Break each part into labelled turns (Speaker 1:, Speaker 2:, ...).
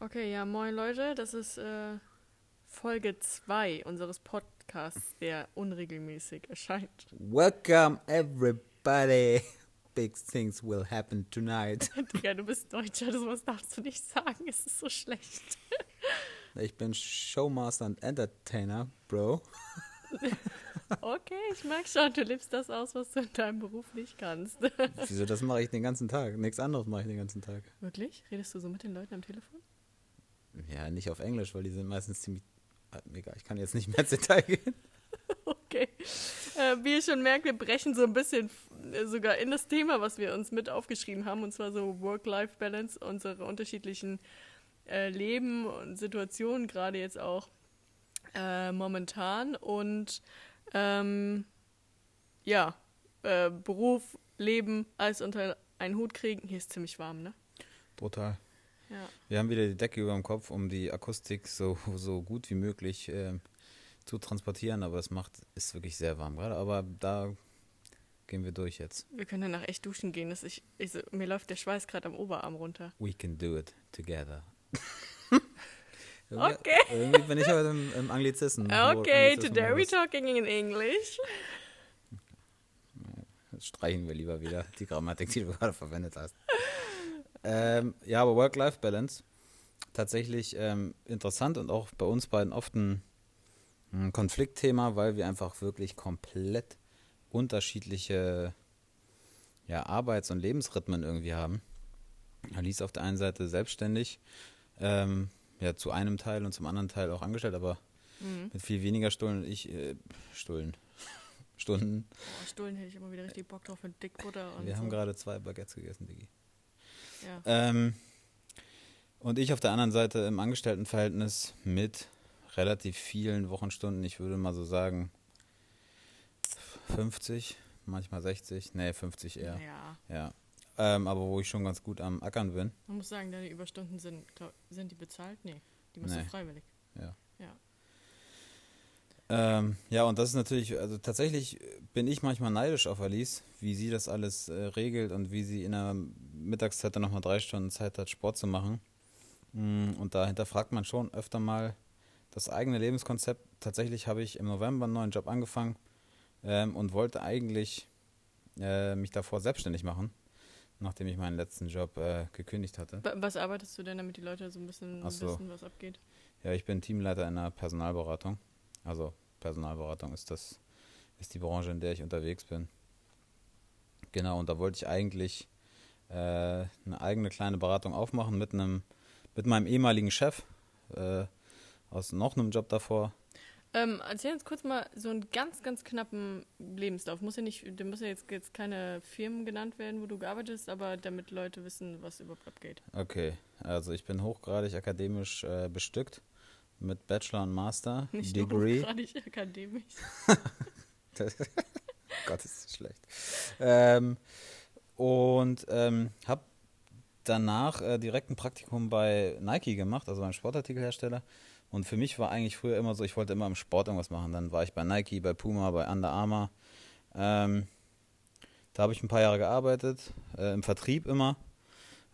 Speaker 1: Okay, ja, moin Leute, das ist äh, Folge 2 unseres Podcasts, der unregelmäßig erscheint.
Speaker 2: Welcome everybody. Big things will happen tonight.
Speaker 1: Digga, du bist Deutscher, das darfst du nicht sagen, es ist so schlecht.
Speaker 2: Ich bin Showmaster und Entertainer, Bro.
Speaker 1: Okay, ich merke schon, du lebst das aus, was du in deinem Beruf nicht kannst.
Speaker 2: Wieso, das mache ich den ganzen Tag. Nichts anderes mache ich den ganzen Tag.
Speaker 1: Wirklich? Redest du so mit den Leuten am Telefon?
Speaker 2: Ja, nicht auf Englisch, weil die sind meistens ziemlich. Ah, Egal, ich kann jetzt nicht mehr ins Detail gehen.
Speaker 1: Okay. Äh, wie ihr schon merkt, wir brechen so ein bisschen äh, sogar in das Thema, was wir uns mit aufgeschrieben haben, und zwar so Work-Life-Balance, unsere unterschiedlichen äh, Leben und Situationen, gerade jetzt auch äh, momentan. Und ähm, ja, äh, Beruf, Leben, alles unter einen Hut kriegen. Hier ist ziemlich warm, ne?
Speaker 2: Brutal.
Speaker 1: Ja.
Speaker 2: Wir haben wieder die Decke über dem Kopf, um die Akustik so, so gut wie möglich ähm, zu transportieren, aber es macht, ist wirklich sehr warm gerade. Aber da gehen wir durch jetzt.
Speaker 1: Wir können danach echt duschen gehen. Das ich, ich so, mir läuft der Schweiß gerade am Oberarm runter.
Speaker 2: We can do it together.
Speaker 1: Okay.
Speaker 2: Irgendwie bin ich heute im, im Anglizismus.
Speaker 1: Okay, today we're talking in English.
Speaker 2: Das streichen wir lieber wieder, die Grammatik, die du gerade verwendet hast. Ähm, ja, aber Work-Life-Balance, tatsächlich ähm, interessant und auch bei uns beiden oft ein, ein Konfliktthema, weil wir einfach wirklich komplett unterschiedliche ja, Arbeits- und Lebensrhythmen irgendwie haben. Alice auf der einen Seite selbstständig, ähm, ja, zu einem Teil und zum anderen Teil auch angestellt, aber
Speaker 1: Mhm.
Speaker 2: mit viel weniger Stullen. Ich, äh, Stullen. Stunden.
Speaker 1: Boah, Stullen hätte ich immer wieder richtig Bock drauf mit Dickbutter und
Speaker 2: Wir
Speaker 1: so.
Speaker 2: haben gerade zwei Baguettes gegessen, Digi.
Speaker 1: Ja.
Speaker 2: Ähm, und ich auf der anderen Seite im Angestelltenverhältnis mit relativ vielen Wochenstunden, ich würde mal so sagen 50, manchmal 60, nee, 50 eher.
Speaker 1: ja,
Speaker 2: Ja. Ähm, aber wo ich schon ganz gut am Ackern bin.
Speaker 1: man muss sagen, deine Überstunden sind, glaub, sind die bezahlt? Nee, die machst
Speaker 2: Nee.
Speaker 1: du freiwillig.
Speaker 2: Ja.
Speaker 1: Ja.
Speaker 2: Ähm, ja, und das ist natürlich, also tatsächlich bin ich manchmal neidisch auf Alice, wie sie das alles äh, regelt und wie sie in der Mittagszeit dann nochmal drei Stunden Zeit hat, Sport zu machen. Mm, Und da hinterfragt man schon öfter mal das eigene Lebenskonzept. Tatsächlich habe ich im November einen neuen Job angefangen ähm, und wollte eigentlich äh, mich davor selbstständig machen, nachdem ich meinen letzten Job äh, gekündigt hatte.
Speaker 1: Wa- Was arbeitest du denn, damit die Leute so ein bisschen
Speaker 2: so.
Speaker 1: wissen, was abgeht?
Speaker 2: Ja, ich bin Teamleiter in einer Personalberatung. Also Personalberatung ist das, ist die Branche, in der ich unterwegs bin. Genau, und da wollte ich eigentlich äh, eine eigene kleine Beratung aufmachen mit einem, mit meinem ehemaligen Chef äh, aus noch einem Job davor.
Speaker 1: Ähm, erzähl uns kurz mal so einen ganz, ganz knappen Lebenslauf. Muss ja nicht, da muss ja jetzt, jetzt keine Firmen genannt werden, wo du gearbeitet hast, aber damit Leute wissen, was überhaupt abgeht.
Speaker 2: Okay, also ich bin hochgradig akademisch äh, bestückt mit Bachelor und Master
Speaker 1: Nicht
Speaker 2: Degree.
Speaker 1: nur hochgradig akademisch.
Speaker 2: Gott, ist das schlecht. Ähm, und ähm, habe danach äh, direkt ein Praktikum bei Nike gemacht, also beim Sportartikelhersteller. Und für mich war eigentlich früher immer so, ich wollte immer im Sport irgendwas machen. Dann war ich bei Nike, bei Puma, bei Under Armour. Ähm, da habe ich ein paar Jahre gearbeitet, äh, im Vertrieb immer.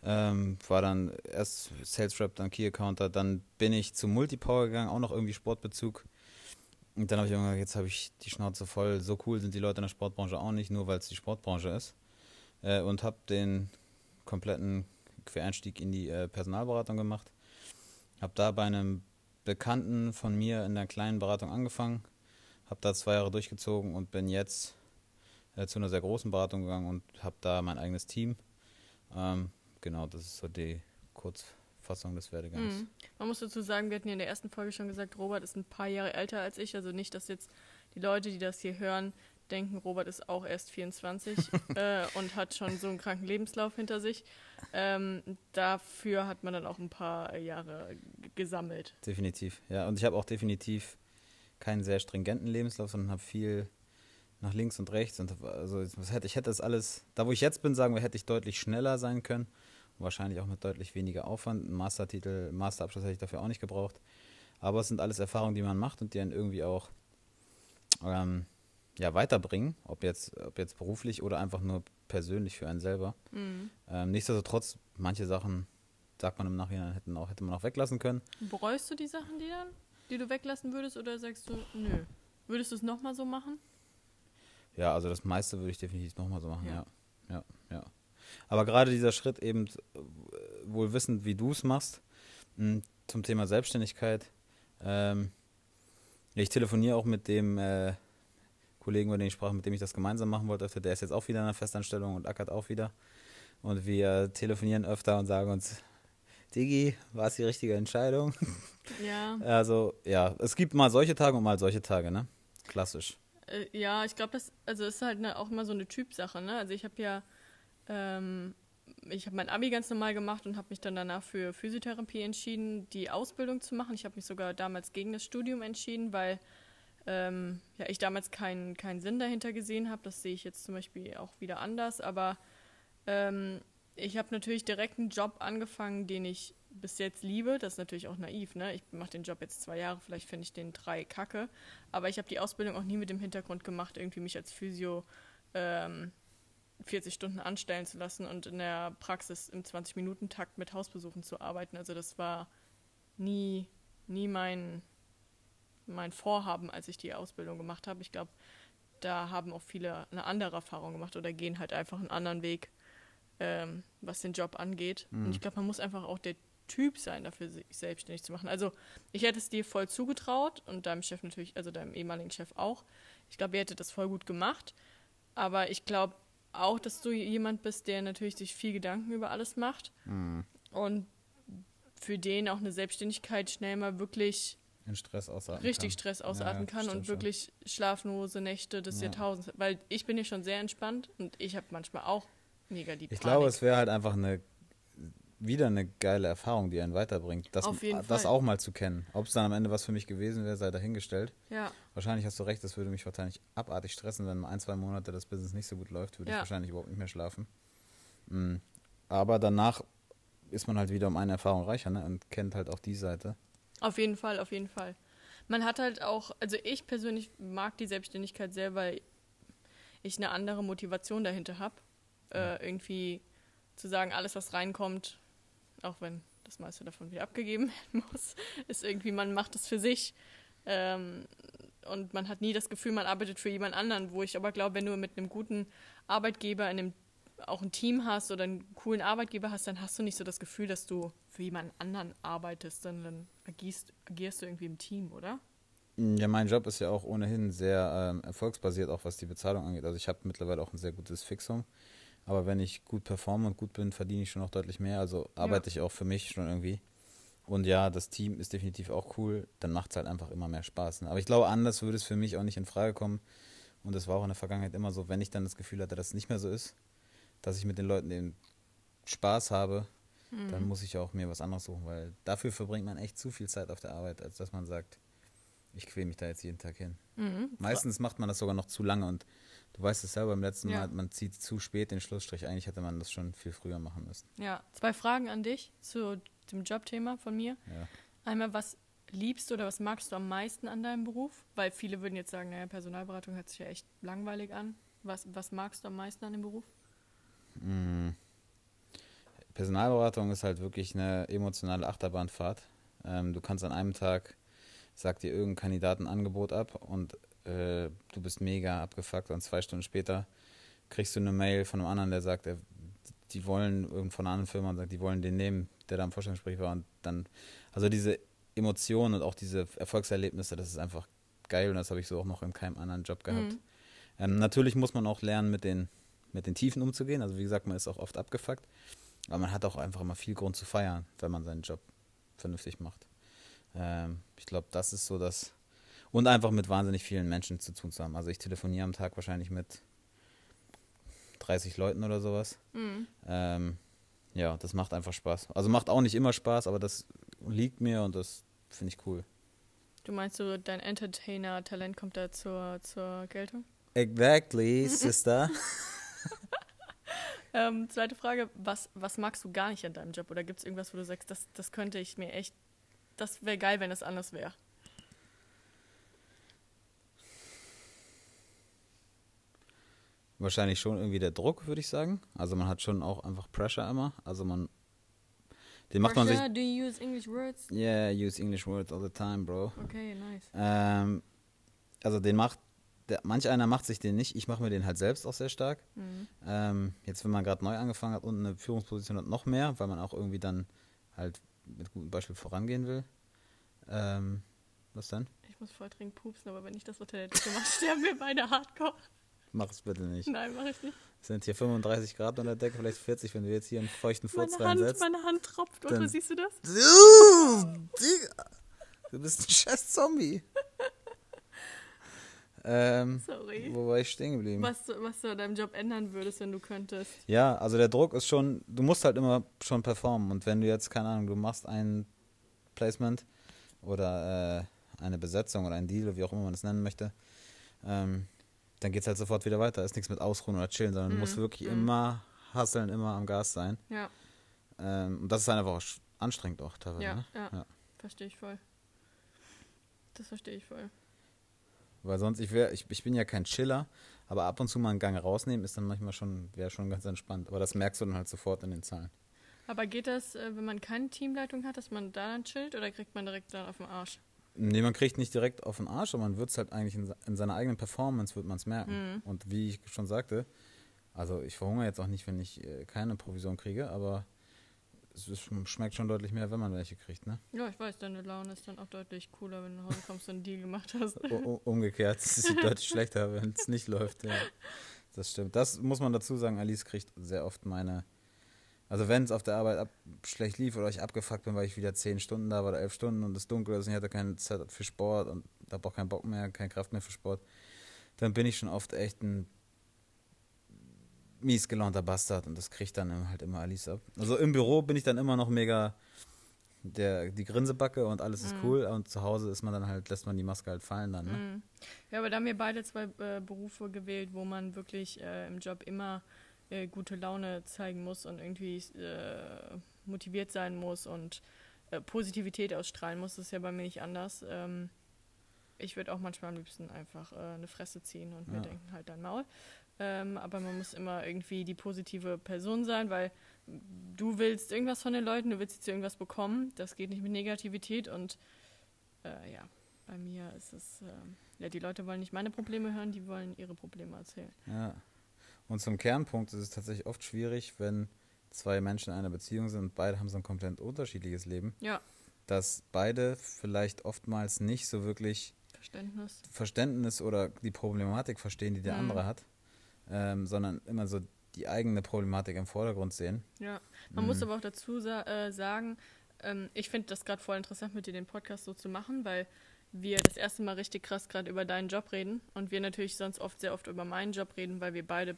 Speaker 2: Ähm, war dann erst Sales Rep, dann Key Accounter, dann bin ich zu Multipower gegangen, auch noch irgendwie Sportbezug. Und dann habe ich irgendwann gesagt, jetzt habe ich die Schnauze voll. So cool sind die Leute in der Sportbranche auch nicht, nur weil es die Sportbranche ist. Äh, und habe den kompletten Quereinstieg in die äh, Personalberatung gemacht. Habe da bei einem Bekannten von mir in der kleinen Beratung angefangen. Habe da zwei Jahre durchgezogen und bin jetzt äh, zu einer sehr großen Beratung gegangen und habe da mein eigenes Team. Ähm, genau, das ist so die Kurzfassung des Werdegangs.
Speaker 1: Mhm. Man muss dazu sagen, wir hatten ja in der ersten Folge schon gesagt, Robert ist ein paar Jahre älter als ich. Also nicht, dass jetzt die Leute, die das hier hören, denken, Robert ist auch erst 24 äh, und hat schon so einen kranken Lebenslauf hinter sich. Ähm, dafür hat man dann auch ein paar Jahre gesammelt.
Speaker 2: Definitiv, ja. Und ich habe auch definitiv keinen sehr stringenten Lebenslauf, sondern habe viel nach links und rechts. Und also ich hätte das alles, da wo ich jetzt bin, sagen wir, hätte ich deutlich schneller sein können. Wahrscheinlich auch mit deutlich weniger Aufwand. Einen Mastertitel, Masterabschluss hätte ich dafür auch nicht gebraucht. Aber es sind alles Erfahrungen, die man macht und die einen irgendwie auch ähm, ja, weiterbringen, ob jetzt, ob jetzt beruflich oder einfach nur persönlich für einen selber.
Speaker 1: Mhm.
Speaker 2: Ähm, nichtsdestotrotz, manche Sachen sagt man im Nachhinein, hätten auch, hätte man auch weglassen können.
Speaker 1: Bereust du die Sachen, die dann, die du weglassen würdest, oder sagst du, nö? Würdest du es nochmal so machen?
Speaker 2: Ja, also das meiste würde ich definitiv nochmal so machen, ja.
Speaker 1: Ja.
Speaker 2: ja. Ja, Aber gerade dieser Schritt eben, äh, wohl wissend, wie du es machst, mh, zum Thema Selbstständigkeit. Ähm, ich telefoniere auch mit dem äh, Kollegen, über den ich sprach, mit dem ich das gemeinsam machen wollte. Der ist jetzt auch wieder in einer Festanstellung und ackert auch wieder. Und wir telefonieren öfter und sagen uns, Digi, war es die richtige Entscheidung?
Speaker 1: Ja.
Speaker 2: Also, ja, es gibt mal solche Tage und mal solche Tage, ne? Klassisch.
Speaker 1: Äh, ja, ich glaube, das also ist halt ne, auch immer so eine Typsache. Ne? Also ich habe ja, ähm, ich habe mein Abi ganz normal gemacht und habe mich dann danach für Physiotherapie entschieden, die Ausbildung zu machen. Ich habe mich sogar damals gegen das Studium entschieden, weil ähm, ja, ich damals keinen keinen Sinn dahinter gesehen habe. Das sehe ich jetzt zum Beispiel auch wieder anders. Aber ähm, ich habe natürlich direkt einen Job angefangen, den ich bis jetzt liebe. Das ist natürlich auch naiv. Ne? Ich mache den Job jetzt zwei Jahre, vielleicht finde ich den drei kacke. Aber ich habe die Ausbildung auch nie mit dem Hintergrund gemacht, irgendwie mich als Physio ähm, 40 Stunden anstellen zu lassen und in der Praxis im 20-Minuten-Takt mit Hausbesuchen zu arbeiten. Also das war nie, nie mein, mein Vorhaben, als ich die Ausbildung gemacht habe. Ich glaube, da haben auch viele eine andere Erfahrung gemacht oder gehen halt einfach einen anderen Weg, ähm, was den Job angeht.
Speaker 2: Mhm.
Speaker 1: Und ich glaube, man muss einfach auch der Typ sein, dafür sich selbstständig zu machen. Also ich hätte es dir voll zugetraut und deinem Chef natürlich, also deinem ehemaligen Chef auch. Ich glaube, ihr hättet das voll gut gemacht. Aber ich glaube auch, dass du jemand bist, der natürlich sich viel Gedanken über alles macht
Speaker 2: Mhm.
Speaker 1: und für den auch eine Selbstständigkeit schnell mal wirklich
Speaker 2: In Stress ausatmen
Speaker 1: richtig
Speaker 2: kann.
Speaker 1: Stress ausatmen
Speaker 2: ja,
Speaker 1: kann und
Speaker 2: schon.
Speaker 1: wirklich schlaflose Nächte des
Speaker 2: Ja.
Speaker 1: Jahrtausends. Weil ich bin ja schon sehr entspannt und ich habe manchmal auch mega die
Speaker 2: Ich
Speaker 1: Panik.
Speaker 2: glaube, es wäre halt einfach eine wieder eine geile Erfahrung, die einen weiterbringt, das,
Speaker 1: Auf jeden
Speaker 2: das
Speaker 1: Fall.
Speaker 2: auch mal zu kennen. Ob es dann am Ende was für mich gewesen wäre, sei dahingestellt.
Speaker 1: ja,
Speaker 2: Wahrscheinlich hast du recht, das würde mich wahrscheinlich abartig stressen, wenn ein, zwei Monate das Business nicht so gut läuft, würde ich
Speaker 1: Ja.
Speaker 2: wahrscheinlich überhaupt nicht mehr schlafen. Mm. Aber danach ist man halt wieder um eine Erfahrung reicher ne? und kennt halt auch die Seite.
Speaker 1: auf jeden Fall, auf jeden Fall. Man hat halt auch, also ich persönlich mag die Selbstständigkeit sehr, weil ich eine andere Motivation dahinter habe. Äh, irgendwie zu sagen, alles, was reinkommt, auch wenn das meiste davon wieder abgegeben werden muss, ist irgendwie, man macht es für sich. Ähm, und man hat nie das Gefühl, man arbeitet für jemand anderen, wo ich aber glaube, wenn du mit einem guten Arbeitgeber in einem, auch ein Team hast oder einen coolen Arbeitgeber hast, dann hast du nicht so das Gefühl, dass du für jemand anderen arbeitest, sondern agierst, agierst du irgendwie im Team, oder?
Speaker 2: Ja, mein Job ist ja auch ohnehin sehr ähm, erfolgsbasiert, auch was die Bezahlung angeht. Also ich habe mittlerweile auch ein sehr gutes Fixum. Aber wenn ich gut performe und gut bin, verdiene ich schon auch deutlich mehr. Also arbeite ich auch für mich schon irgendwie. Und ja, das Team ist definitiv auch cool. Dann macht es halt einfach immer mehr Spaß. Ne? Aber ich glaube, anders würde es für mich auch nicht in Frage kommen. Und das war auch in der Vergangenheit immer so, wenn ich dann das Gefühl hatte, dass es nicht mehr so ist, dass ich mit den Leuten eben Spaß habe, dann muss ich auch mir was anderes suchen, weil dafür verbringt man echt zu viel Zeit auf der Arbeit, als dass man sagt, ich quäle mich da jetzt jeden Tag hin.
Speaker 1: Mhm.
Speaker 2: Meistens macht man das sogar noch zu lange und du weißt es selber beim letzten
Speaker 1: Ja.
Speaker 2: Mal, man zieht zu spät den Schlussstrich. Eigentlich hätte man das schon viel früher machen müssen.
Speaker 1: Ja, zwei Fragen an dich zu dem Jobthema von mir.
Speaker 2: Ja.
Speaker 1: Einmal, was liebst du oder was magst du am meisten an deinem Beruf? Weil viele würden jetzt sagen, naja, Personalberatung hört sich ja echt langweilig an. Was, was magst du am meisten an dem Beruf?
Speaker 2: Mm. Personalberatung ist halt wirklich eine emotionale Achterbahnfahrt. Ähm, du kannst an einem Tag, sagt dir irgendein Kandidat ein Angebot ab und äh, du bist mega abgefuckt und zwei Stunden später kriegst du eine Mail von einem anderen, der sagt, er, die wollen irgend von einer anderen Firma und sagt, die wollen den nehmen, der da im Vorstellungsgespräch war und dann, also diese Emotionen und auch diese Erfolgserlebnisse, das ist einfach geil und das habe ich so auch noch in keinem anderen Job gehabt.
Speaker 1: Mhm.
Speaker 2: Ähm, natürlich muss man auch lernen, mit den, mit den Tiefen umzugehen. Also wie gesagt, man ist auch oft abgefuckt. Aber man hat auch einfach immer viel Grund zu feiern, wenn man seinen Job vernünftig macht. Ähm, ich glaube, das ist so das. Und einfach mit wahnsinnig vielen Menschen zu tun zu haben. Also ich telefoniere am Tag wahrscheinlich mit 30 Leuten oder sowas.
Speaker 1: Mhm.
Speaker 2: Ähm, ja, das macht einfach Spaß. Also macht auch nicht immer Spaß, aber das liegt mir und das finde ich cool.
Speaker 1: Du meinst so, dein Entertainer-Talent kommt da zur, zur Geltung?
Speaker 2: Exactly, Sister.
Speaker 1: Ähm, zweite Frage, was, was magst du gar nicht an deinem Job? Oder gibt es irgendwas, wo du sagst, das, das könnte ich mir echt, das wäre geil, wenn es anders wäre?
Speaker 2: Wahrscheinlich schon irgendwie der Druck, würde ich sagen. Also man hat schon auch einfach Pressure immer. Also man, Den macht man sich.
Speaker 1: Do you use English words?
Speaker 2: Yeah, I use English words all the time, bro.
Speaker 1: Okay, nice.
Speaker 2: Ähm, also den macht, der, manch einer macht sich den nicht. Ich mache mir den halt selbst auch sehr stark.
Speaker 1: Mhm.
Speaker 2: Ähm, jetzt, wenn man gerade neu angefangen hat und eine Führungsposition hat, noch mehr, weil man auch irgendwie dann halt mit gutem Beispiel vorangehen will. Ähm, was denn?
Speaker 1: Ich muss voll dringend pupsen, aber wenn ich das der Decke mache, sterben wir beide hardcore.
Speaker 2: Mach es bitte nicht.
Speaker 1: Nein, mach ich nicht.
Speaker 2: Es sind hier 35 Grad unter der Decke, vielleicht 40, wenn du jetzt hier einen feuchten Furz
Speaker 1: Meine Hand,
Speaker 2: reinsetzt.
Speaker 1: meine Hand tropft.
Speaker 2: Dann-
Speaker 1: Oder siehst du das?
Speaker 2: Du bist ein scheiß Zombie. Ähm,
Speaker 1: Sorry.
Speaker 2: wo war ich stehen geblieben?
Speaker 1: Was, du- was du an deinem Job ändern würdest, wenn du könntest.
Speaker 2: Ja, also der Druck ist schon, du musst halt immer schon performen. Und wenn du jetzt, keine Ahnung, du machst ein Placement oder äh, eine Besetzung oder ein Deal, wie auch immer man es nennen möchte, ähm, dann geht es halt sofort wieder weiter. Ist nichts mit Ausruhen oder Chillen, sondern du
Speaker 1: Mhm,
Speaker 2: musst wirklich
Speaker 1: mhm.
Speaker 2: immer hasseln, immer am Gas sein.
Speaker 1: Ja,
Speaker 2: Ähm, und das ist einfach auch anstrengend auch teilweise.
Speaker 1: ja,
Speaker 2: ne?
Speaker 1: ja,
Speaker 2: Ja.
Speaker 1: Verstehe ich voll. Das verstehe ich voll.
Speaker 2: Weil sonst, ich, wär, ich, ich bin ja kein Chiller, aber ab und zu mal einen Gang rausnehmen ist dann manchmal schon, wäre schon ganz entspannt. Aber das merkst du dann halt sofort in den Zahlen.
Speaker 1: Aber geht das, äh, wenn man keine Teamleitung hat, dass man da dann chillt oder kriegt man direkt dann auf den Arsch?
Speaker 2: Nee, man kriegt nicht direkt auf den Arsch, aber man wird es halt eigentlich in, in seiner eigenen Performance wird man es merken.
Speaker 1: Mhm.
Speaker 2: Und wie ich schon sagte, also ich verhungere jetzt auch nicht, wenn ich äh, keine Provision kriege, aber es ist, schmeckt schon deutlich mehr, wenn man welche kriegt, ne?
Speaker 1: Ja, ich weiß, deine Laune ist dann auch deutlich cooler, wenn du nach Hause kommst und einen Deal gemacht hast.
Speaker 2: Umgekehrt, es ist deutlich schlechter, wenn es nicht läuft, ja. Das stimmt. Das muss man dazu sagen, Alice kriegt sehr oft meine, also wenn es auf der Arbeit ab, schlecht lief oder ich abgefuckt bin, weil ich wieder zehn Stunden da war oder elf Stunden und es dunkel ist und ich hatte keine Zeit für Sport und habe auch keinen Bock mehr, keine Kraft mehr für Sport, dann bin ich schon oft echt ein mies gelaunter Bastard und das kriegt dann halt immer Alice ab. Also im Büro bin ich dann immer noch mega der, die Grinsebacke und alles ist
Speaker 1: Mhm.
Speaker 2: cool und zu Hause ist man dann halt, lässt man die Maske halt fallen dann, ne?
Speaker 1: Mhm. Ja, aber da haben wir beide zwei äh, Berufe gewählt, wo man wirklich äh, im Job immer äh, gute Laune zeigen muss und irgendwie äh, motiviert sein muss und äh, Positivität ausstrahlen muss. Das ist ja bei mir nicht anders. Ähm, ich würde auch manchmal am liebsten einfach äh, eine Fresse ziehen und mir
Speaker 2: Ja.
Speaker 1: denken, halt dein Maul. Ähm, aber man muss immer irgendwie die positive Person sein, weil du willst irgendwas von den Leuten, du willst jetzt irgendwas bekommen. Das geht nicht mit Negativität und äh, ja, bei mir ist es, ähm, ja, die Leute wollen nicht meine Probleme hören, die wollen ihre Probleme erzählen.
Speaker 2: Ja. Und zum Kernpunkt ist es tatsächlich oft schwierig, wenn zwei Menschen in einer Beziehung sind und beide haben so ein komplett unterschiedliches Leben,
Speaker 1: Ja,
Speaker 2: dass beide vielleicht oftmals nicht so wirklich
Speaker 1: Verständnis.
Speaker 2: Verständnis oder die Problematik verstehen, die der
Speaker 1: Mhm.
Speaker 2: andere hat, ähm, sondern immer so die eigene Problematik im Vordergrund sehen.
Speaker 1: Ja, man muss
Speaker 2: Mhm.
Speaker 1: aber auch dazu sa äh, sagen, ähm, ich finde das gerade voll interessant, mit dir den Podcast so zu machen, weil wir das erste Mal richtig krass gerade über deinen Job reden und wir natürlich sonst oft sehr oft über meinen Job reden, weil wir beide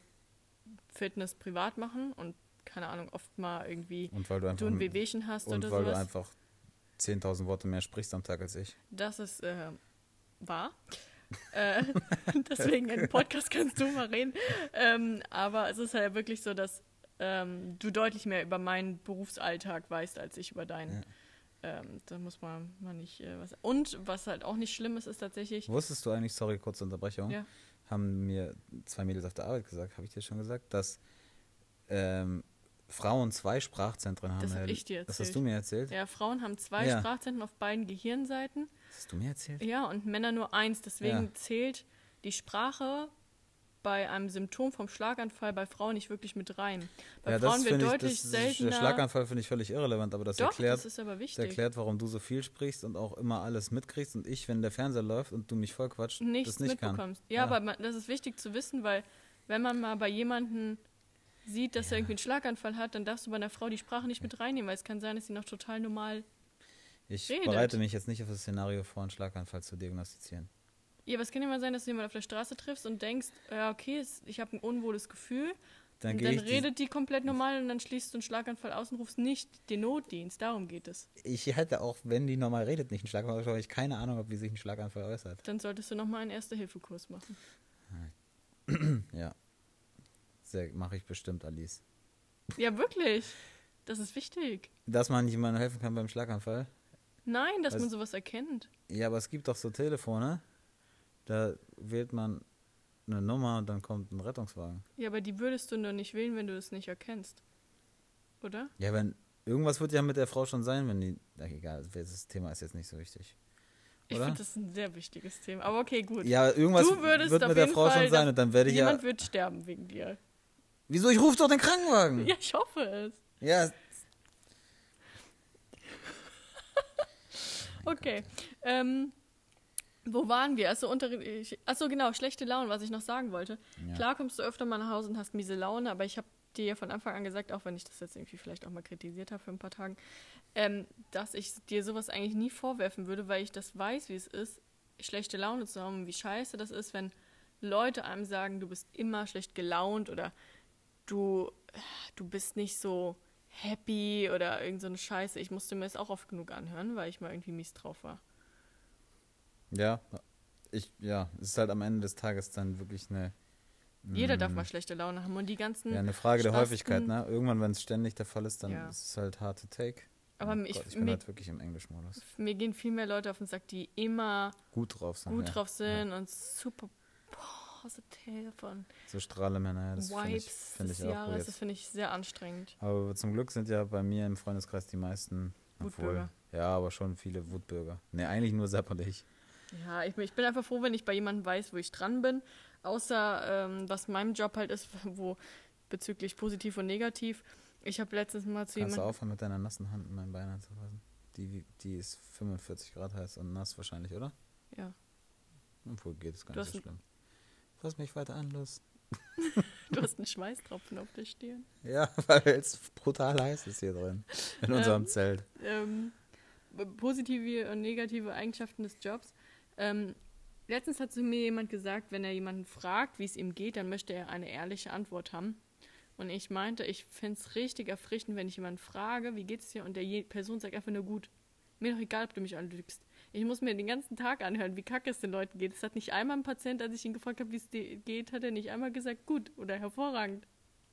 Speaker 1: Fitness privat machen und keine Ahnung, oft mal irgendwie
Speaker 2: Und weil du einfach
Speaker 1: du ein Wehwehchen hast
Speaker 2: und
Speaker 1: oder
Speaker 2: weil du
Speaker 1: sowas.
Speaker 2: einfach 10.000 Worte mehr sprichst am Tag als ich.
Speaker 1: Das ist äh, wahr. Äh, deswegen im Podcast kannst du mal reden. Ähm, aber es ist halt wirklich so, dass ähm, du deutlich mehr über meinen Berufsalltag weißt, als ich über deinen. Ähm, da muss man, man nicht äh, was. Und was halt auch nicht schlimm ist, ist tatsächlich.
Speaker 2: Wusstest du eigentlich, sorry, kurze Unterbrechung,
Speaker 1: Ja.
Speaker 2: haben mir zwei Mädels auf der Arbeit gesagt, habe ich dir schon gesagt, dass ähm, Frauen zwei Sprachzentren haben.
Speaker 1: Das hab
Speaker 2: Herr-
Speaker 1: ich dir
Speaker 2: Das hast
Speaker 1: erzählt.
Speaker 2: du mir erzählt?
Speaker 1: Ja, Frauen haben zwei
Speaker 2: Ja.
Speaker 1: Sprachzentren auf beiden Gehirnseiten.
Speaker 2: Das hast du mir erzählt?
Speaker 1: Ja, und Männer nur eins. Deswegen
Speaker 2: Ja.
Speaker 1: zählt die Sprache bei einem Symptom vom Schlaganfall bei Frauen nicht wirklich mit rein. Bei
Speaker 2: ja,
Speaker 1: Frauen wird
Speaker 2: ich,
Speaker 1: deutlich
Speaker 2: das
Speaker 1: seltener.
Speaker 2: Der Schlaganfall finde ich völlig irrelevant, aber das
Speaker 1: Doch,
Speaker 2: erklärt,
Speaker 1: das
Speaker 2: das erklärt, warum du so viel sprichst und auch immer alles mitkriegst und ich, wenn der Fernseher läuft und du mich voll quatscht,
Speaker 1: nichts
Speaker 2: das nicht kann.
Speaker 1: mitbekommst. Ja,
Speaker 2: Ja.
Speaker 1: aber das ist wichtig zu wissen, weil wenn man mal bei jemandem sieht, dass er irgendwie einen Schlaganfall hat, dann darfst du bei einer Frau die Sprache nicht mit reinnehmen, weil es kann sein, dass sie noch total normal.
Speaker 2: Ich
Speaker 1: redet.
Speaker 2: bereite mich jetzt nicht auf das Szenario vor, einen Schlaganfall zu diagnostizieren.
Speaker 1: Ja, aber es kann immer sein, dass du jemanden auf der Straße triffst und denkst, ja, okay, ich habe ein unwohles Gefühl.
Speaker 2: Dann
Speaker 1: und dann
Speaker 2: die,
Speaker 1: redet die komplett normal und dann schließt du einen Schlaganfall aus und rufst nicht den Notdienst. Darum geht es.
Speaker 2: ich hätte auch, wenn die normal redet, nicht einen Schlaganfall, aber ich keine Ahnung, ob wie sich ein Schlaganfall äußert.
Speaker 1: Dann solltest du nochmal einen Erste-Hilfe-Kurs machen.
Speaker 2: Ja. Mache ich bestimmt, Alice.
Speaker 1: Ja, wirklich. Das ist wichtig.
Speaker 2: Dass man jemandem helfen kann beim Schlaganfall?
Speaker 1: Nein, dass
Speaker 2: Was-
Speaker 1: man sowas erkennt.
Speaker 2: Ja, aber es gibt doch so Telefone, da wählt man eine Nummer und dann kommt ein Rettungswagen.
Speaker 1: Ja, aber die würdest du nur nicht wählen, wenn du es nicht erkennst. Oder?
Speaker 2: Ja, wenn, irgendwas wird ja mit der Frau schon sein, wenn die. Ach, egal, das Thema ist jetzt nicht so wichtig.
Speaker 1: Ich
Speaker 2: Oder?
Speaker 1: finde das ein sehr wichtiges Thema. Aber okay, gut.
Speaker 2: Ja, irgendwas wird mit der Frau
Speaker 1: Fall
Speaker 2: schon sein und dann werde ich ja.
Speaker 1: Jemand wird sterben wegen dir.
Speaker 2: Wieso? Ich rufe doch den Krankenwagen.
Speaker 1: Ja, ich hoffe es.
Speaker 2: Ja,
Speaker 1: Okay. Ähm, wo waren wir? Achso, unter, achso, genau, schlechte Laune, was ich noch sagen wollte.
Speaker 2: Ja.
Speaker 1: Klar kommst du öfter mal nach Hause und hast miese Laune, aber ich habe dir ja von Anfang an gesagt, auch wenn ich das jetzt irgendwie vielleicht auch mal kritisiert habe für ein paar Tagen, ähm, dass ich dir sowas eigentlich nie vorwerfen würde, weil ich das weiß, wie es ist, schlechte Laune zu haben und wie scheiße das ist, wenn Leute einem sagen, du bist immer schlecht gelaunt oder du, du bist nicht so happy oder irgend so eine Scheiße. Ich musste mir das auch oft genug anhören, weil ich mal irgendwie mies drauf war.
Speaker 2: ja. Ich, ja, es ist halt am Ende des Tages dann wirklich eine.
Speaker 1: Jeder
Speaker 2: mm,
Speaker 1: darf mal schlechte Laune haben und die ganzen.
Speaker 2: Ja, eine Frage der
Speaker 1: Spasten-
Speaker 2: Häufigkeit, ne? Irgendwann, wenn es ständig der Fall ist, dann
Speaker 1: Ja.
Speaker 2: ist es halt hard to take.
Speaker 1: Aber
Speaker 2: Oh
Speaker 1: ich-
Speaker 2: Gott, ich bin
Speaker 1: mir-
Speaker 2: halt wirklich im Englischmodus.
Speaker 1: Mir gehen viel mehr Leute auf den Sack, die immer
Speaker 2: Gut drauf sind.
Speaker 1: gut
Speaker 2: ja.
Speaker 1: drauf sind und super positive und
Speaker 2: So Strahlemänner, ja, das finde ich, find
Speaker 1: des
Speaker 2: ich auch
Speaker 1: Jahres.
Speaker 2: weird.
Speaker 1: Das finde ich sehr anstrengend.
Speaker 2: Aber zum Glück sind ja bei mir im Freundeskreis die meisten.
Speaker 1: Wutbürger.
Speaker 2: ja, aber schon viele Wutbürger. Ne, eigentlich nur Sepp und ich.
Speaker 1: Ja, ich, bin- ich bin einfach froh, wenn ich bei jemandem weiß, wo ich dran bin. Außer ähm, was mein Job halt ist, wo bezüglich positiv und negativ. Ich habe letztens mal zu
Speaker 2: Kannst du
Speaker 1: jemandem.
Speaker 2: aufhören, mit deiner nassen Hand in mein Bein anzufassen? Die, die ist 45 Grad heiß und nass wahrscheinlich, oder?
Speaker 1: Ja.
Speaker 2: Obwohl geht es gar
Speaker 1: Du
Speaker 2: nicht so schlimm. Fass mich weiter an, los.
Speaker 1: Du hast einen Schweißtropfen auf der Stirn.
Speaker 2: Ja, weil es brutal heiß ist hier drin. In unserem
Speaker 1: Ähm,
Speaker 2: Zelt.
Speaker 1: ähm, positive und negative Eigenschaften des Jobs. Ähm, letztens hat zu mir jemand gesagt, wenn er jemanden fragt, wie es ihm geht, dann möchte er eine ehrliche Antwort haben. Und ich meinte, ich fände es richtig erfrischend, wenn ich jemanden frage, wie geht's dir? Und der Person sagt einfach nur gut. Mir doch egal, ob du mich anlügst. Ich muss mir den ganzen Tag anhören, wie kacke es den Leuten geht. Es hat nicht einmal ein Patient, als ich ihn gefragt habe, wie es dir geht, hat er nicht einmal gesagt, gut oder hervorragend.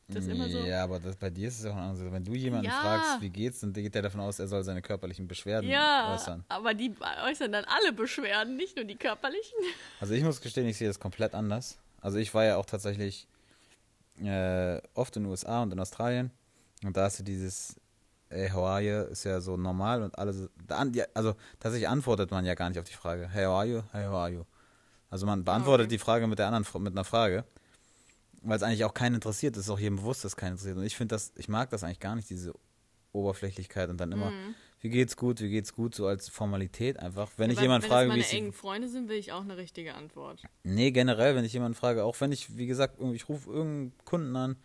Speaker 1: Das ist immer so.
Speaker 2: Ja, aber das, bei dir ist es auch anders. Wenn du jemanden
Speaker 1: Ja.
Speaker 2: fragst, wie geht's, dann geht der davon aus, er soll seine körperlichen Beschwerden
Speaker 1: Ja,
Speaker 2: äußern.
Speaker 1: aber die äußern dann alle Beschwerden, nicht nur die körperlichen.
Speaker 2: Also ich muss gestehen, ich sehe das komplett anders. Also ich war ja auch tatsächlich äh, oft in den USA und in Australien und da hast du dieses Hey, how are you? ist ja so normal und alles. ja, Also tatsächlich antwortet man ja gar nicht auf die Frage. Hey, how are you? Hey, how are you? Also man beantwortet
Speaker 1: okay.
Speaker 2: die Frage mit der anderen mit einer Frage, weil es eigentlich auch keinen interessiert. Es ist auch jedem bewusst, dass keinen interessiert. Und ich finde das, ich mag das eigentlich gar nicht, diese Oberflächlichkeit und dann immer,
Speaker 1: Mhm.
Speaker 2: wie geht's gut, wie geht's gut, so als Formalität einfach. Wenn ich
Speaker 1: Weil-
Speaker 2: jemanden
Speaker 1: wenn
Speaker 2: frage, wie
Speaker 1: meine
Speaker 2: es
Speaker 1: engen Freunde sind, will ich auch eine richtige Antwort.
Speaker 2: Nee, generell, wenn ich jemanden frage, auch wenn ich, wie gesagt, ich rufe irgendeinen Kunden an,